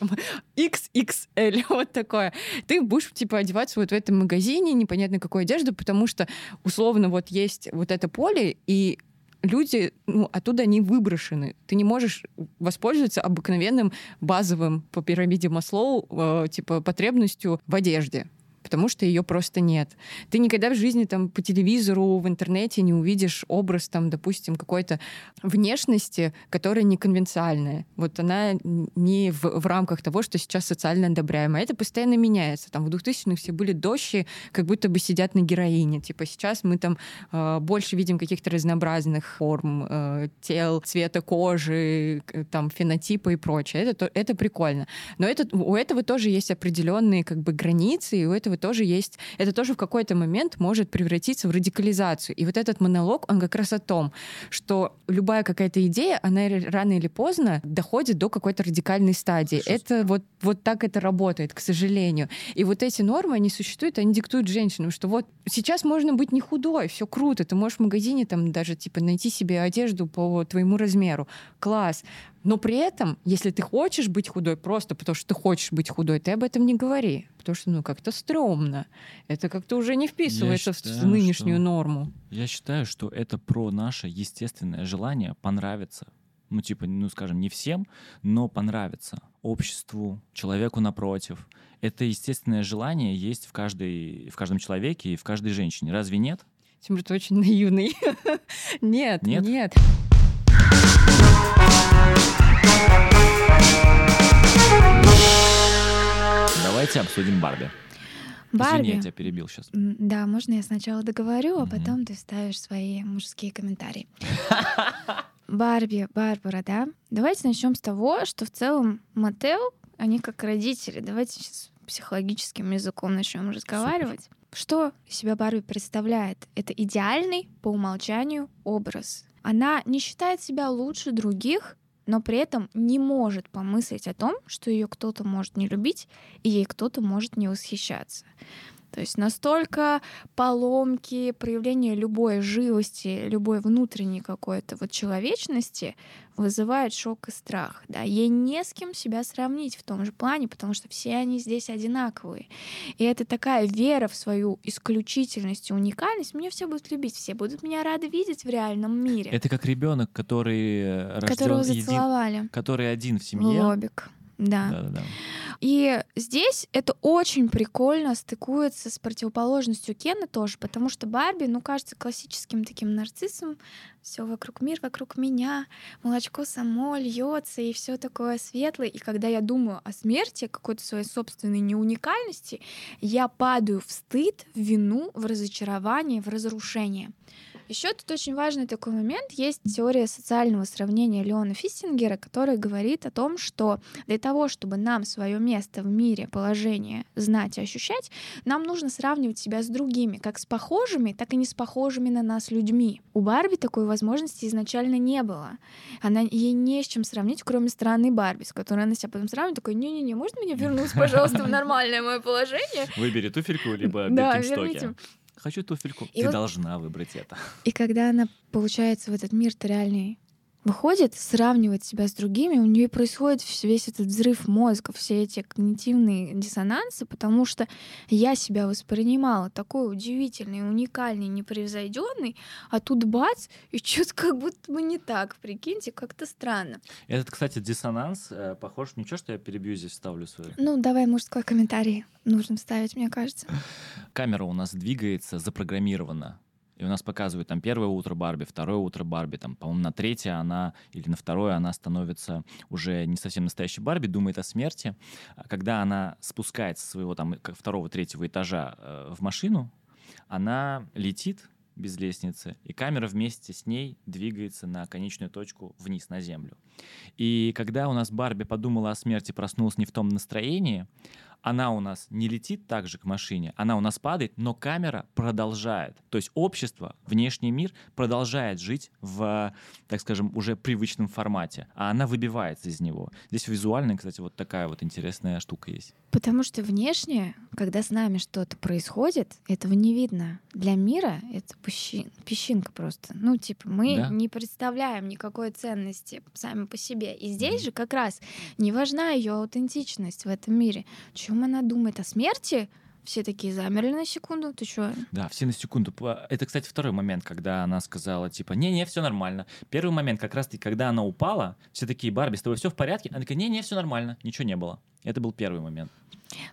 XXL, вот такое. Ты будешь типа одеваться вот в этом магазине, непонятно какой одежды, потому что условно вот есть вот это поле, и люди, ну, оттуда они выброшены. Ты не можешь воспользоваться обыкновенным базовым по пирамиде Маслоу, э, типа, потребностью в одежде потому что ее просто нет. Ты никогда в жизни там по телевизору, в интернете не увидишь образ там, допустим, какой-то внешности, которая не конвенциальная. Вот она не в, в рамках того, что сейчас социально одобряемо. Это постоянно меняется. Там в 2000-х все были дощи, как будто бы сидят на героине. Типа сейчас мы там э, больше видим каких-то разнообразных форм, э, тел, цвета кожи, к- там фенотипа и прочее. Это, то- это прикольно. Но это, у этого тоже есть определенные как бы границы, и у этого тоже есть... Это тоже в какой-то момент может превратиться в радикализацию. И вот этот монолог, он как раз о том, что любая какая-то идея, она рано или поздно доходит до какой-то радикальной стадии. Слушай, Это вот, вот так это работает, к сожалению. И вот эти нормы, они существуют, они диктуют женщинам, что вот сейчас можно быть не худой, все круто, ты можешь в магазине там даже типа найти себе одежду по твоему размеру. Класс. Но при этом, если ты хочешь быть худой просто потому, что ты хочешь быть худой, ты об этом не говори. Потому что, ну, как-то стрёмно. Это как-то уже не вписывается в считаю, нынешнюю что- норму. Я считаю, что это про наше естественное желание понравиться. Ну, типа, ну, скажем, не всем, но понравиться обществу, человеку напротив. Это естественное желание есть в, каждой, в каждом человеке и в каждой женщине. Разве нет? Тимур, ты очень наивный. Нет, Нет? нет. Давайте обсудим Барби. Извини, Барби. я тебя перебил сейчас. Да, можно я сначала договорю, а потом ты вставишь свои мужские комментарии. Барби, Барбара, да? Давайте начнем с того, что в целом Мател, они как родители. Давайте сейчас психологическим языком начнем разговаривать. Что из себя Барби представляет? Это идеальный по умолчанию образ. Она не считает себя лучше других, но при этом не может помыслить о том, что ее кто-то может не любить, и ей кто-то может не восхищаться. То есть настолько поломки, проявление любой живости, любой внутренней какой-то вот человечности вызывает шок и страх. Да? Ей не с кем себя сравнить в том же плане, потому что все они здесь одинаковые. И это такая вера в свою исключительность и уникальность. Меня все будут любить, все будут меня рады видеть в реальном мире. Это как ребенок, который э, которого рожден един, зацеловали который один в семье. лобик. Да. И здесь это очень прикольно стыкуется с противоположностью Кена тоже, потому что Барби, ну, кажется классическим таким нарциссом. Все вокруг мир, вокруг меня, молочко само льется и все такое светлое. И когда я думаю о смерти, какой-то своей собственной неуникальности, я падаю в стыд, в вину, в разочарование, в разрушение. Еще тут очень важный такой момент. Есть теория социального сравнения Леона Фистингера, которая говорит о том, что для того, чтобы нам свое место в мире, положение знать и ощущать, нам нужно сравнивать себя с другими, как с похожими, так и не с похожими на нас людьми. У Барби такой возможности изначально не было. Она ей не с чем сравнить, кроме странной Барби, с которой она себя потом сравнивает, такой, не-не-не, можно меня вернуть, пожалуйста, в нормальное мое положение? Выбери туфельку либо Да, Биркенстоки. верните. Хочу туфельку. И Ты вот- должна выбрать это. И когда она получается в этот мир-то реальный выходит, сравнивает себя с другими, у нее происходит весь этот взрыв мозга, все эти когнитивные диссонансы, потому что я себя воспринимала такой удивительный, уникальный, непревзойденный, а тут бац, и что-то как будто бы не так, прикиньте, как-то странно. Этот, кстати, диссонанс э, похож, ничего, что я перебью здесь, вставлю свой. Ну, давай мужской комментарий нужно вставить, мне кажется. Камера у нас двигается, запрограммирована и у нас показывают там первое утро Барби, второе утро Барби, там, по-моему, на третье она или на второе она становится уже не совсем настоящей Барби, думает о смерти. А когда она спускается с своего там второго, третьего этажа э, в машину, она летит без лестницы, и камера вместе с ней двигается на конечную точку вниз, на землю. И когда у нас Барби подумала о смерти, проснулась не в том настроении, она у нас не летит так же к машине, она у нас падает, но камера продолжает. То есть общество, внешний мир продолжает жить в, так скажем, уже привычном формате, а она выбивается из него. Здесь визуально, кстати, вот такая вот интересная штука есть. Потому что внешне, когда с нами что-то происходит, этого не видно. Для мира это пущин, песчинка просто. Ну, типа, мы да? не представляем никакой ценности сами по себе. И здесь же как раз не важна ее аутентичность в этом мире чем она думает о смерти? Все такие замерли на секунду. Ты что? Да, все на секунду. Это, кстати, второй момент, когда она сказала, типа, не-не, все нормально. Первый момент, как раз-таки, когда она упала, все такие, Барби, с тобой все в порядке? Она такая, не-не, все нормально, ничего не было. Это был первый момент.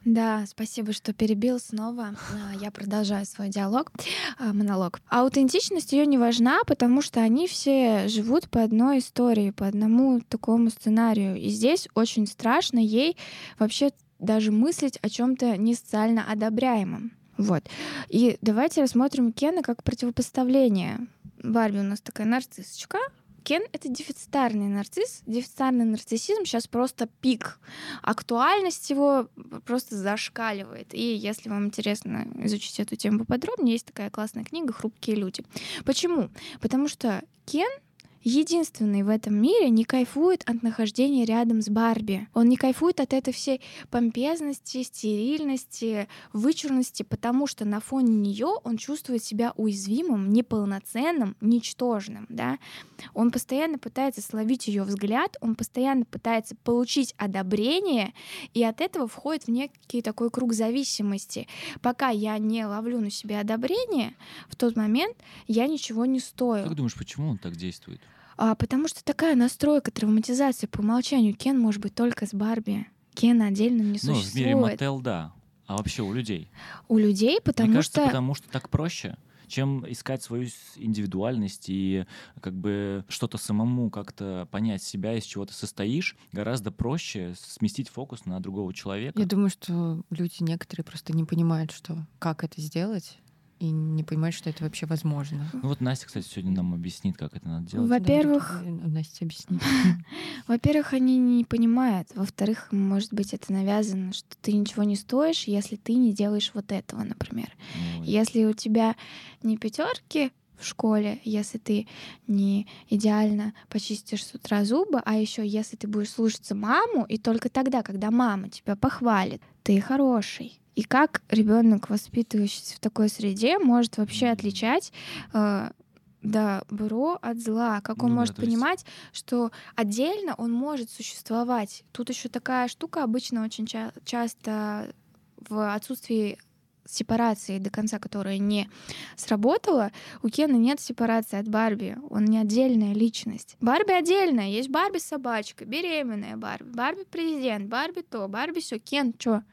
Да, спасибо, что перебил снова. А, я продолжаю свой диалог, а, монолог. Аутентичность ее не важна, потому что они все живут по одной истории, по одному такому сценарию. И здесь очень страшно ей вообще даже мыслить о чем-то не социально одобряемом. Вот. И давайте рассмотрим Кена как противопоставление. Барби у нас такая нарциссочка, Кен — это дефицитарный нарцисс. Дефицитарный нарциссизм сейчас просто пик. Актуальность его просто зашкаливает. И если вам интересно изучить эту тему поподробнее, есть такая классная книга «Хрупкие люди». Почему? Потому что Кен — единственный в этом мире не кайфует от нахождения рядом с Барби. Он не кайфует от этой всей помпезности, стерильности, вычурности, потому что на фоне нее он чувствует себя уязвимым, неполноценным, ничтожным. Да? Он постоянно пытается словить ее взгляд, он постоянно пытается получить одобрение, и от этого входит в некий такой круг зависимости. Пока я не ловлю на себе одобрение, в тот момент я ничего не стою. Как думаешь, почему он так действует? А, потому что такая настройка травматизации по умолчанию. Кен может быть только с Барби. Кен отдельно не существует. Ну, в мире мотел, да. А вообще у людей? У людей, потому Мне кажется, что... потому что так проще чем искать свою индивидуальность и как бы что-то самому как-то понять себя, из чего ты состоишь, гораздо проще сместить фокус на другого человека. Я думаю, что люди некоторые просто не понимают, что как это сделать, и не понимать, что это вообще возможно. Ну вот Настя, кстати, сегодня нам объяснит, как это надо делать. Во-первых, да, Настя объяснит. Во-первых, они не понимают. Во-вторых, может быть, это навязано, что ты ничего не стоишь, если ты не делаешь вот этого, например. Ой. Если у тебя не пятерки в школе, если ты не идеально почистишь с утра зубы, а еще если ты будешь слушаться маму, и только тогда, когда мама тебя похвалит, ты хороший. И как ребенок, воспитывающийся в такой среде, может вообще отличать э, добро от зла, как он ну, может да, понимать, есть... что отдельно он может существовать. Тут еще такая штука обычно очень ча- часто в отсутствии сепарации до конца, которая не сработала, у Кена нет сепарации от Барби. Он не отдельная личность. Барби отдельная. Есть Барби собачка, беременная Барби, Барби президент, Барби то, Барби все. Кен что?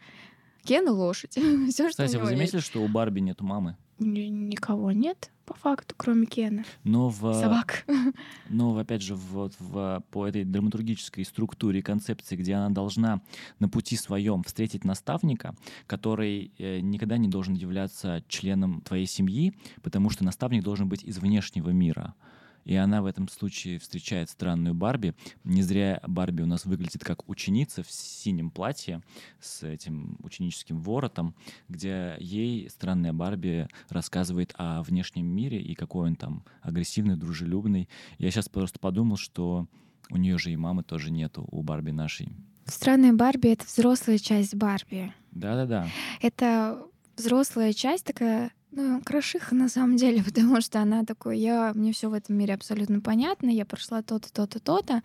Кен лошадь. Все, Кстати, что вы заметили, что у Барби нету мамы? Никого нет, по факту, кроме Кена. Но в... Собак. Но, опять же, вот в, по этой драматургической структуре концепции, где она должна на пути своем встретить наставника, который э, никогда не должен являться членом твоей семьи, потому что наставник должен быть из внешнего мира. И она в этом случае встречает странную Барби. Не зря Барби у нас выглядит как ученица в синем платье с этим ученическим воротом, где ей странная Барби рассказывает о внешнем мире и какой он там агрессивный, дружелюбный. Я сейчас просто подумал, что у нее же и мамы тоже нету, у Барби нашей. Странная Барби — это взрослая часть Барби. Да-да-да. Это взрослая часть такая Ну, крошиха на самом деле, потому что она такой, я, мне все в этом мире абсолютно понятно, я прошла то-то, то-то, то-то,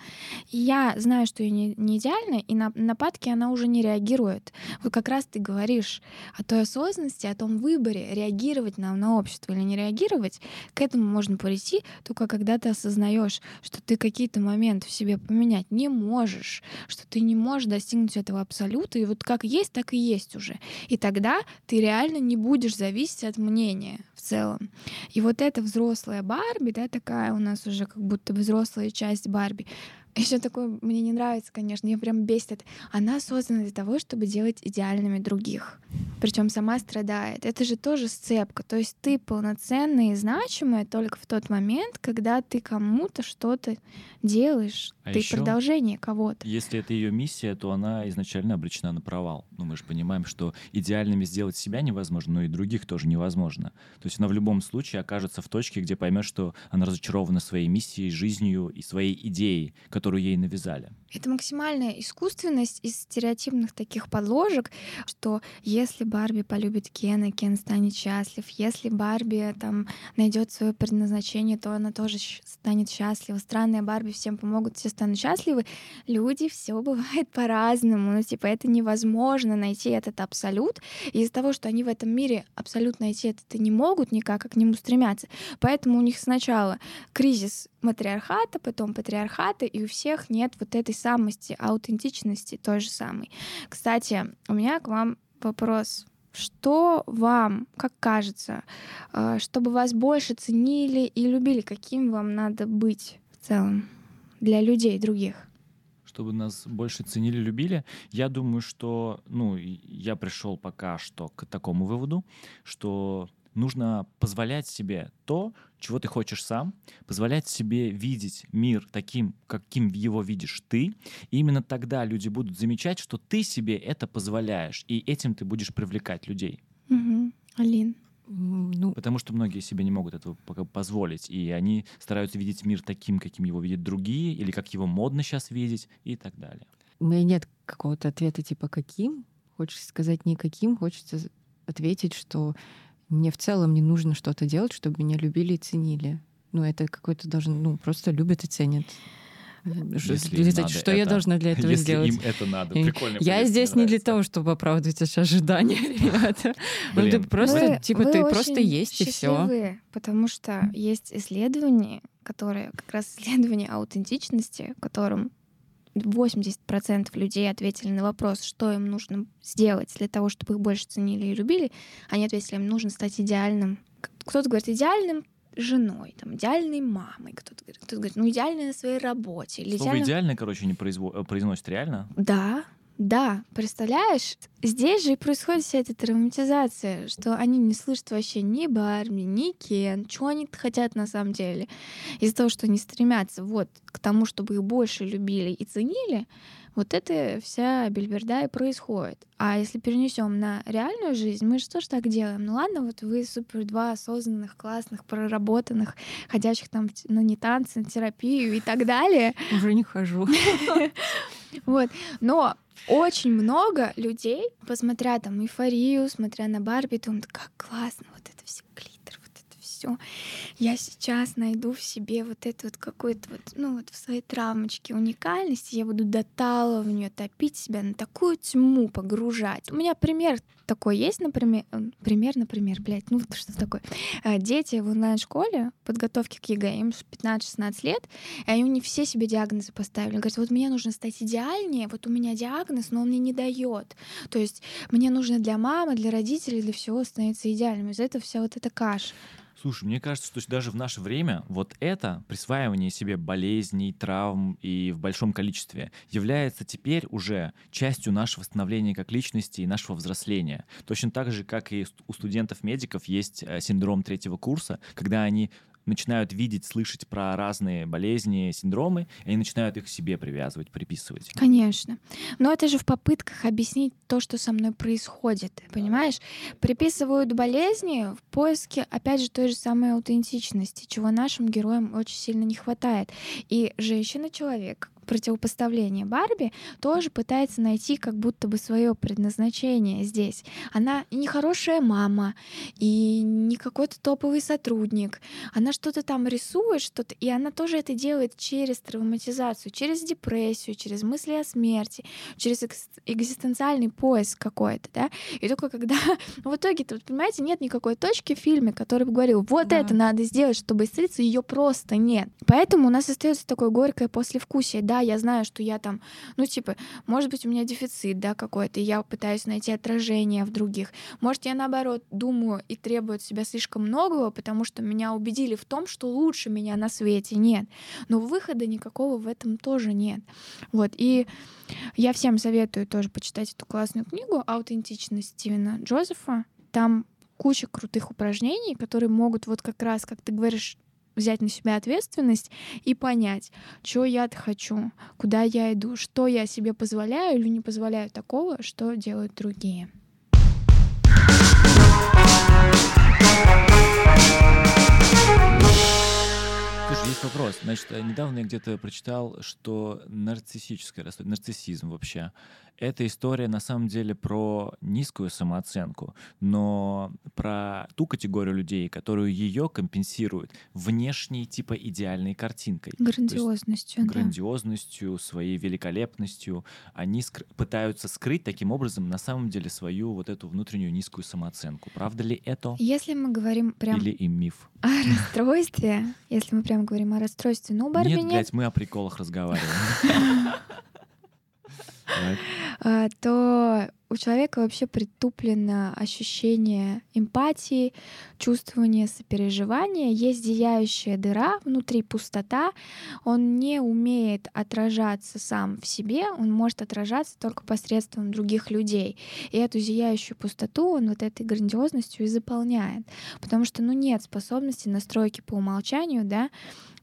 я знаю, что я не, не идеальна, и на нападки она уже не реагирует. Вот как раз ты говоришь о той осознанности, о том выборе, реагировать нам на общество или не реагировать, к этому можно прийти только когда ты осознаешь, что ты какие-то моменты в себе поменять не можешь, что ты не можешь достигнуть этого абсолюта, и вот как есть, так и есть уже. И тогда ты реально не будешь зависеть от мнения мнение в целом. И вот эта взрослая Барби, да, такая у нас уже как будто взрослая часть Барби, еще такое мне не нравится, конечно, я прям бесит. Она создана для того, чтобы делать идеальными других. Причем сама страдает. Это же тоже сцепка. То есть ты полноценная и значимая только в тот момент, когда ты кому-то что-то делаешь. А ты еще, продолжение кого-то. Если это ее миссия, то она изначально обречена на провал. Ну, мы же понимаем, что идеальными сделать себя невозможно, но и других тоже невозможно. То есть она в любом случае окажется в точке, где поймет, что она разочарована своей миссией, жизнью и своей идеей, которую ей навязали. Это максимальная искусственность из стереотипных таких подложек, что если Барби полюбит Кена, Кен станет счастлив. Если Барби там найдет свое предназначение, то она тоже станет счастлива. Странная Барби всем помогут, все станут счастливы. Люди, все бывает по-разному. Ну, типа, это невозможно найти этот абсолют. И из-за того, что они в этом мире абсолют найти это не могут никак, а к нему стремятся. Поэтому у них сначала кризис матриархата, потом патриархата, и у всех нет вот этой самости, аутентичности той же самой. Кстати, у меня к вам вопрос. Что вам, как кажется, э, чтобы вас больше ценили и любили, каким вам надо быть в целом для людей других? чтобы нас больше ценили, любили. Я думаю, что, ну, я пришел пока что к такому выводу, что нужно позволять себе то, чего ты хочешь сам, позволять себе видеть мир таким, каким его видишь ты. И именно тогда люди будут замечать, что ты себе это позволяешь, и этим ты будешь привлекать людей. Угу. Алин. Ну, Потому что многие себе не могут этого пока позволить, и они стараются видеть мир таким, каким его видят другие, или как его модно сейчас видеть, и так далее. У меня нет какого-то ответа типа «каким?». Хочется сказать не «каким», хочется ответить, что мне в целом не нужно что-то делать, чтобы меня любили и ценили. Ну, это какой-то должен, ну, просто любят и ценят. Если для, что это, я должна для этого если сделать? им это надо. Прикольно. Я здесь не для того, чтобы оправдывать ваши ожидания, ребята. Ну, ты просто, типа, ты просто есть и все. Потому что есть исследования, которые как раз исследования аутентичности, которым 80% людей ответили на вопрос, что им нужно сделать для того, чтобы их больше ценили и любили. Они ответили, им нужно стать идеальным. Кто-то говорит, идеальным женой, там, идеальной мамой, кто-то говорит, кто говорит, ну, идеальной на своей работе. Или Слово идеально... короче, не произво... Э, произносит реально? Да, да, представляешь, здесь же и происходит вся эта травматизация, что они не слышат вообще ни Барби, ни Кен, что они хотят на самом деле. Из-за того, что они стремятся вот к тому, чтобы их больше любили и ценили, вот это вся бельберда и происходит. А если перенесем на реальную жизнь, мы же тоже так делаем. Ну ладно, вот вы супер два осознанных, классных, проработанных, ходящих там на не танцы, на терапию и так далее. Уже не хожу. Вот. Но очень много людей, посмотря там эйфорию, смотря на Барби, думают, как классно, вот это все это все. Я сейчас найду в себе вот это вот какой-то вот, ну вот в своей травмочке уникальности, я буду до в нее топить себя, на такую тьму погружать. У меня пример такой есть, например, пример, например, блядь, ну что такое. Э, дети в онлайн-школе, подготовки к ЕГЭ, им 15-16 лет, и они не все себе диагнозы поставили. Говорят, вот мне нужно стать идеальнее, вот у меня диагноз, но он мне не дает. То есть мне нужно для мамы, для родителей, для всего становиться идеальным. Из-за этого вся вот эта каша. Слушай, мне кажется, что даже в наше время вот это присваивание себе болезней, травм и в большом количестве является теперь уже частью нашего становления как личности и нашего взросления. Точно так же, как и у студентов-медиков есть э, синдром третьего курса, когда они начинают видеть, слышать про разные болезни, синдромы, и они начинают их себе привязывать, приписывать. Конечно. Но это же в попытках объяснить то, что со мной происходит, понимаешь? Приписывают болезни в поиске, опять же, той же самой аутентичности, чего нашим героям очень сильно не хватает. И женщина-человек, противопоставление Барби тоже пытается найти как будто бы свое предназначение здесь. Она не хорошая мама и не какой-то топовый сотрудник. Она что-то там рисует, что-то, и она тоже это делает через травматизацию, через депрессию, через мысли о смерти, через экзистенциальный поиск какой-то, да. И только когда в итоге-то, вот, понимаете, нет никакой точки в фильме, который бы говорил, вот да. это надо сделать, чтобы исцелиться, ее просто нет. Поэтому у нас остается такое горькое послевкусие. Да, я знаю, что я там, ну, типа, может быть, у меня дефицит, да, какой-то, и я пытаюсь найти отражение в других. Может, я, наоборот, думаю и требую от себя слишком многого, потому что меня убедили в том, что лучше меня на свете нет. Но выхода никакого в этом тоже нет. Вот, и я всем советую тоже почитать эту классную книгу «Аутентичность» Стивена Джозефа. Там куча крутых упражнений, которые могут вот как раз, как ты говоришь, взять на себя ответственность и понять, что я хочу, куда я иду, что я себе позволяю или не позволяю такого, что делают другие. Слушай, есть вопрос. Значит, недавно я где-то прочитал, что нарциссическое расстройство, нарциссизм вообще, эта история на самом деле про низкую самооценку, но про ту категорию людей, которую ее компенсируют внешней типа идеальной картинкой. Грандиозностью, да. Грандиозностью, своей великолепностью. Они скры- пытаются скрыть таким образом на самом деле свою вот эту внутреннюю низкую самооценку. Правда ли это? Если мы говорим прям... Или и миф? О расстройстве, если мы прям говорим о расстройстве, ну, Барби нет. Нет, блядь, мы о приколах разговариваем. А, то у человека вообще притуплено ощущение эмпатии, чувствование сопереживания, есть зияющая дыра, внутри пустота, он не умеет отражаться сам в себе, он может отражаться только посредством других людей. И эту зияющую пустоту он вот этой грандиозностью и заполняет. Потому что, ну, нет способности настройки по умолчанию, да,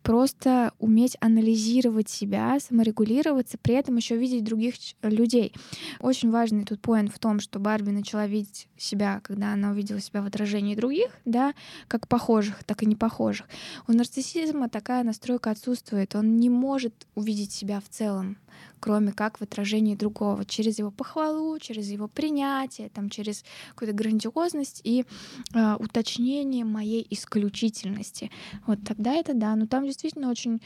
просто уметь анализировать себя, саморегулироваться, при этом еще видеть других людей. Очень важный тут поинт в том, что Барби начала видеть себя, когда она увидела себя в отражении других, да, как похожих, так и не похожих. У нарциссизма такая настройка отсутствует. Он не может увидеть себя в целом кроме как в отражении другого, через его похвалу, через его принятие, там, через какую-то грандиозность и э, уточнение моей исключительности. Вот тогда это да, но там действительно очень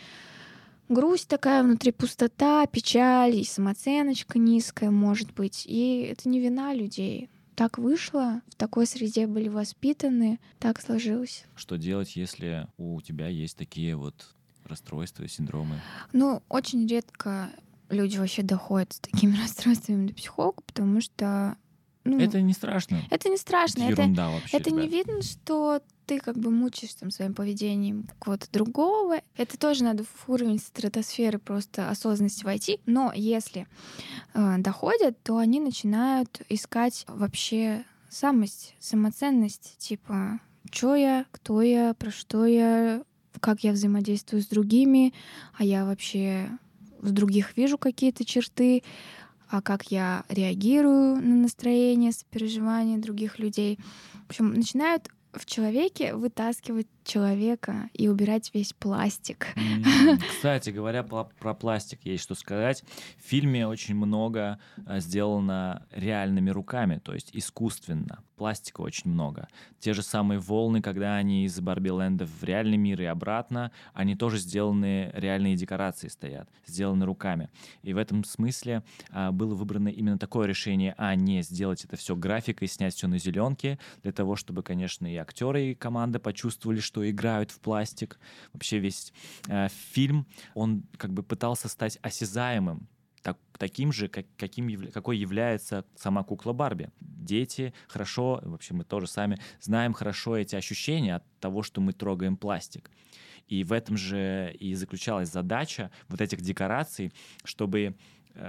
грусть такая внутри, пустота, печаль и самооценочка низкая, может быть. И это не вина людей. Так вышло, в такой среде были воспитаны, так сложилось. Что делать, если у тебя есть такие вот расстройства, синдромы? Ну, очень редко люди вообще доходят с такими расстройствами до психолога, потому что ну, это не страшно. Это не страшно. Это ерунда это, вообще. Это ребят. не видно, что ты как бы мучаешь там своим поведением кого-то другого. Это тоже надо в уровень стратосферы просто осознанности войти. Но если э, доходят, то они начинают искать вообще самость, самоценность, типа, что я, кто я, про что я, как я взаимодействую с другими, а я вообще в других вижу какие-то черты, а как я реагирую на настроение, сопереживание других людей. В общем, начинают в человеке вытаскивать человека и убирать весь пластик. Кстати, говоря про, про пластик, есть что сказать. В фильме очень много а, сделано реальными руками, то есть искусственно. Пластика очень много. Те же самые волны, когда они из Барби Ленда в реальный мир и обратно, они тоже сделаны, реальные декорации стоят, сделаны руками. И в этом смысле а, было выбрано именно такое решение, а не сделать это все графикой, снять все на зеленке, для того, чтобы, конечно, и актеры, и команда почувствовали, что играют в пластик. Вообще весь э, фильм, он как бы пытался стать осязаемым, так, таким же, как, каким, какой является сама кукла Барби. Дети хорошо, вообще мы тоже сами знаем хорошо эти ощущения от того, что мы трогаем пластик. И в этом же и заключалась задача вот этих декораций, чтобы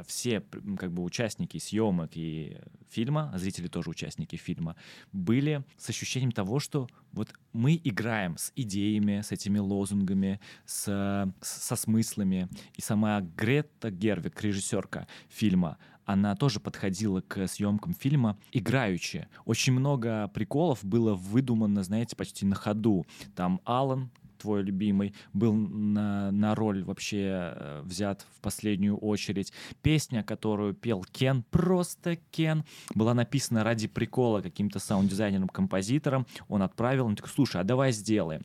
все как бы участники съемок и фильма, а зрители тоже участники фильма, были с ощущением того, что вот мы играем с идеями, с этими лозунгами, с, со смыслами. И сама Грета Гервик, режиссерка фильма, она тоже подходила к съемкам фильма играючи. Очень много приколов было выдумано, знаете, почти на ходу. Там Алан, твой любимый, был на, на роль вообще э, взят в последнюю очередь. Песня, которую пел Кен, просто Кен, была написана ради прикола каким-то саунд-дизайнером-композитором. Он отправил, он такой, слушай, а давай сделаем.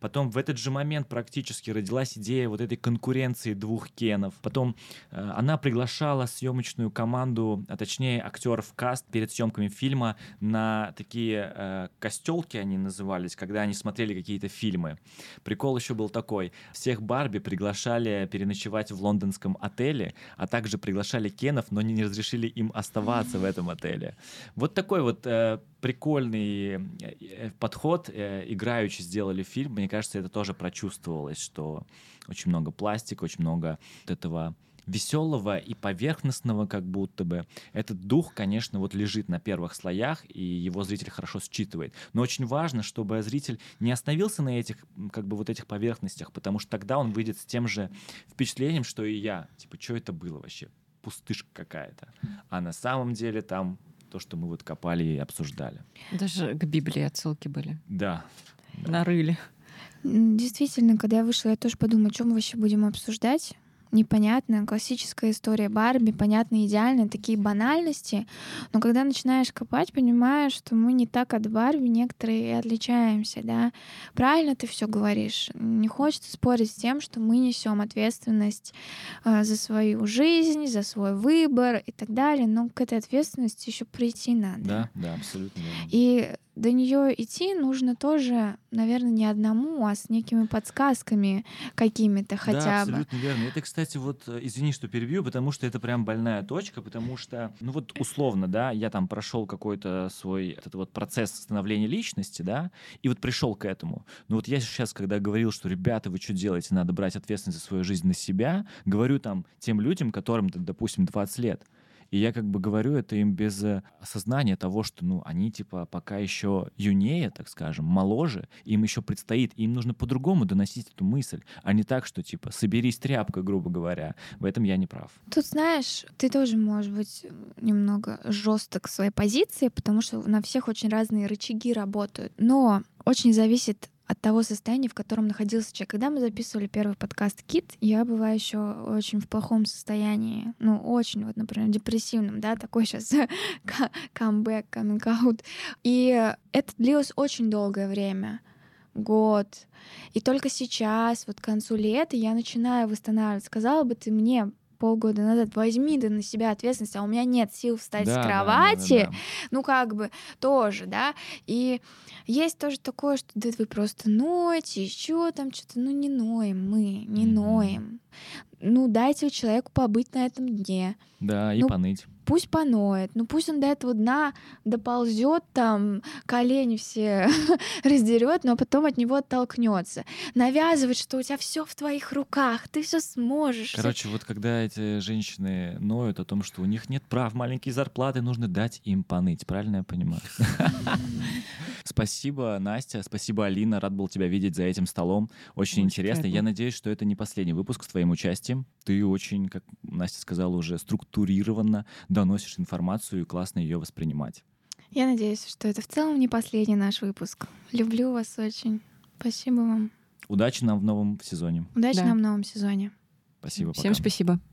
Потом в этот же момент практически родилась идея вот этой конкуренции двух Кенов. Потом э, она приглашала съемочную команду, а точнее актеров каст перед съемками фильма на такие э, костелки они назывались, когда они смотрели какие-то фильмы. Прикол еще был такой. Всех Барби приглашали переночевать в лондонском отеле, а также приглашали Кенов, но не разрешили им оставаться в этом отеле. Вот такой вот э, прикольный э, э, подход, э, играючи сделали фильм. Мне кажется, это тоже прочувствовалось, что очень много пластика, очень много вот этого веселого и поверхностного как будто бы. Этот дух, конечно, вот лежит на первых слоях, и его зритель хорошо считывает. Но очень важно, чтобы зритель не остановился на этих, как бы вот этих поверхностях, потому что тогда он выйдет с тем же впечатлением, что и я. Типа, что это было вообще? Пустышка какая-то. А на самом деле там то, что мы вот копали и обсуждали. Даже к Библии отсылки были. Да. Нарыли. Действительно, когда я вышла, я тоже подумала, о чем мы вообще будем обсуждать непонятная классическая история Барби, понятно, идеальные такие банальности, но когда начинаешь копать, понимаешь, что мы не так от Барби некоторые и отличаемся, да. Правильно ты все говоришь. Не хочется спорить с тем, что мы несем ответственность э, за свою жизнь, за свой выбор и так далее, но к этой ответственности еще прийти надо. Да, да, абсолютно. И до нее идти нужно тоже, наверное, не одному, а с некими подсказками какими-то хотя да, бы. абсолютно верно. Это, кстати, вот, э, извини, что перебью, потому что это прям больная точка, потому что, ну вот условно, да, я там прошел какой-то свой этот вот процесс становления личности, да, и вот пришел к этому. Но вот я сейчас, когда говорил, что, ребята, вы что делаете, надо брать ответственность за свою жизнь на себя, говорю там тем людям, которым, допустим, 20 лет, и я как бы говорю это им без э, осознания того, что, ну, они типа пока еще юнее, так скажем, моложе, им еще предстоит, им нужно по-другому доносить эту мысль, а не так, что типа соберись тряпка, грубо говоря. В этом я не прав. Тут, знаешь, ты тоже можешь быть немного жесток в своей позиции, потому что на всех очень разные рычаги работают. Но очень зависит от того состояния, в котором находился человек. Когда мы записывали первый подкаст «Кит», я была еще очень в плохом состоянии. Ну, очень, вот, например, депрессивном, да, такой сейчас камбэк, каминг аут. И это длилось очень долгое время год. И только сейчас, вот к концу лета, я начинаю восстанавливаться. Сказала бы ты мне полгода назад, возьми ты на себя ответственность, а у меня нет сил встать да, с кровати, да, да, да. ну как бы тоже, да, и есть тоже такое, что да вы просто ноете, еще там что-то, ну не ноем мы, не mm-hmm. ноем, ну дайте человеку побыть на этом дне. Да, и ну, поныть пусть поноет, ну пусть он до этого дна доползет, там колени все раздерет, но потом от него оттолкнется. Навязывать, что у тебя все в твоих руках, ты все сможешь. Короче, всё... вот когда эти женщины ноют о том, что у них нет прав, маленькие зарплаты, нужно дать им поныть, правильно я понимаю? Спасибо, Настя, спасибо, Алина, рад был тебя видеть за этим столом. Очень, интересно. Я надеюсь, что это не последний выпуск с твоим участием. Ты очень, как Настя сказала, уже структурированно доносишь информацию и классно ее воспринимать. Я надеюсь, что это в целом не последний наш выпуск. Люблю вас очень. Спасибо вам. Удачи нам в новом сезоне. Удачи да. нам в новом сезоне. Спасибо. Всем пока. спасибо.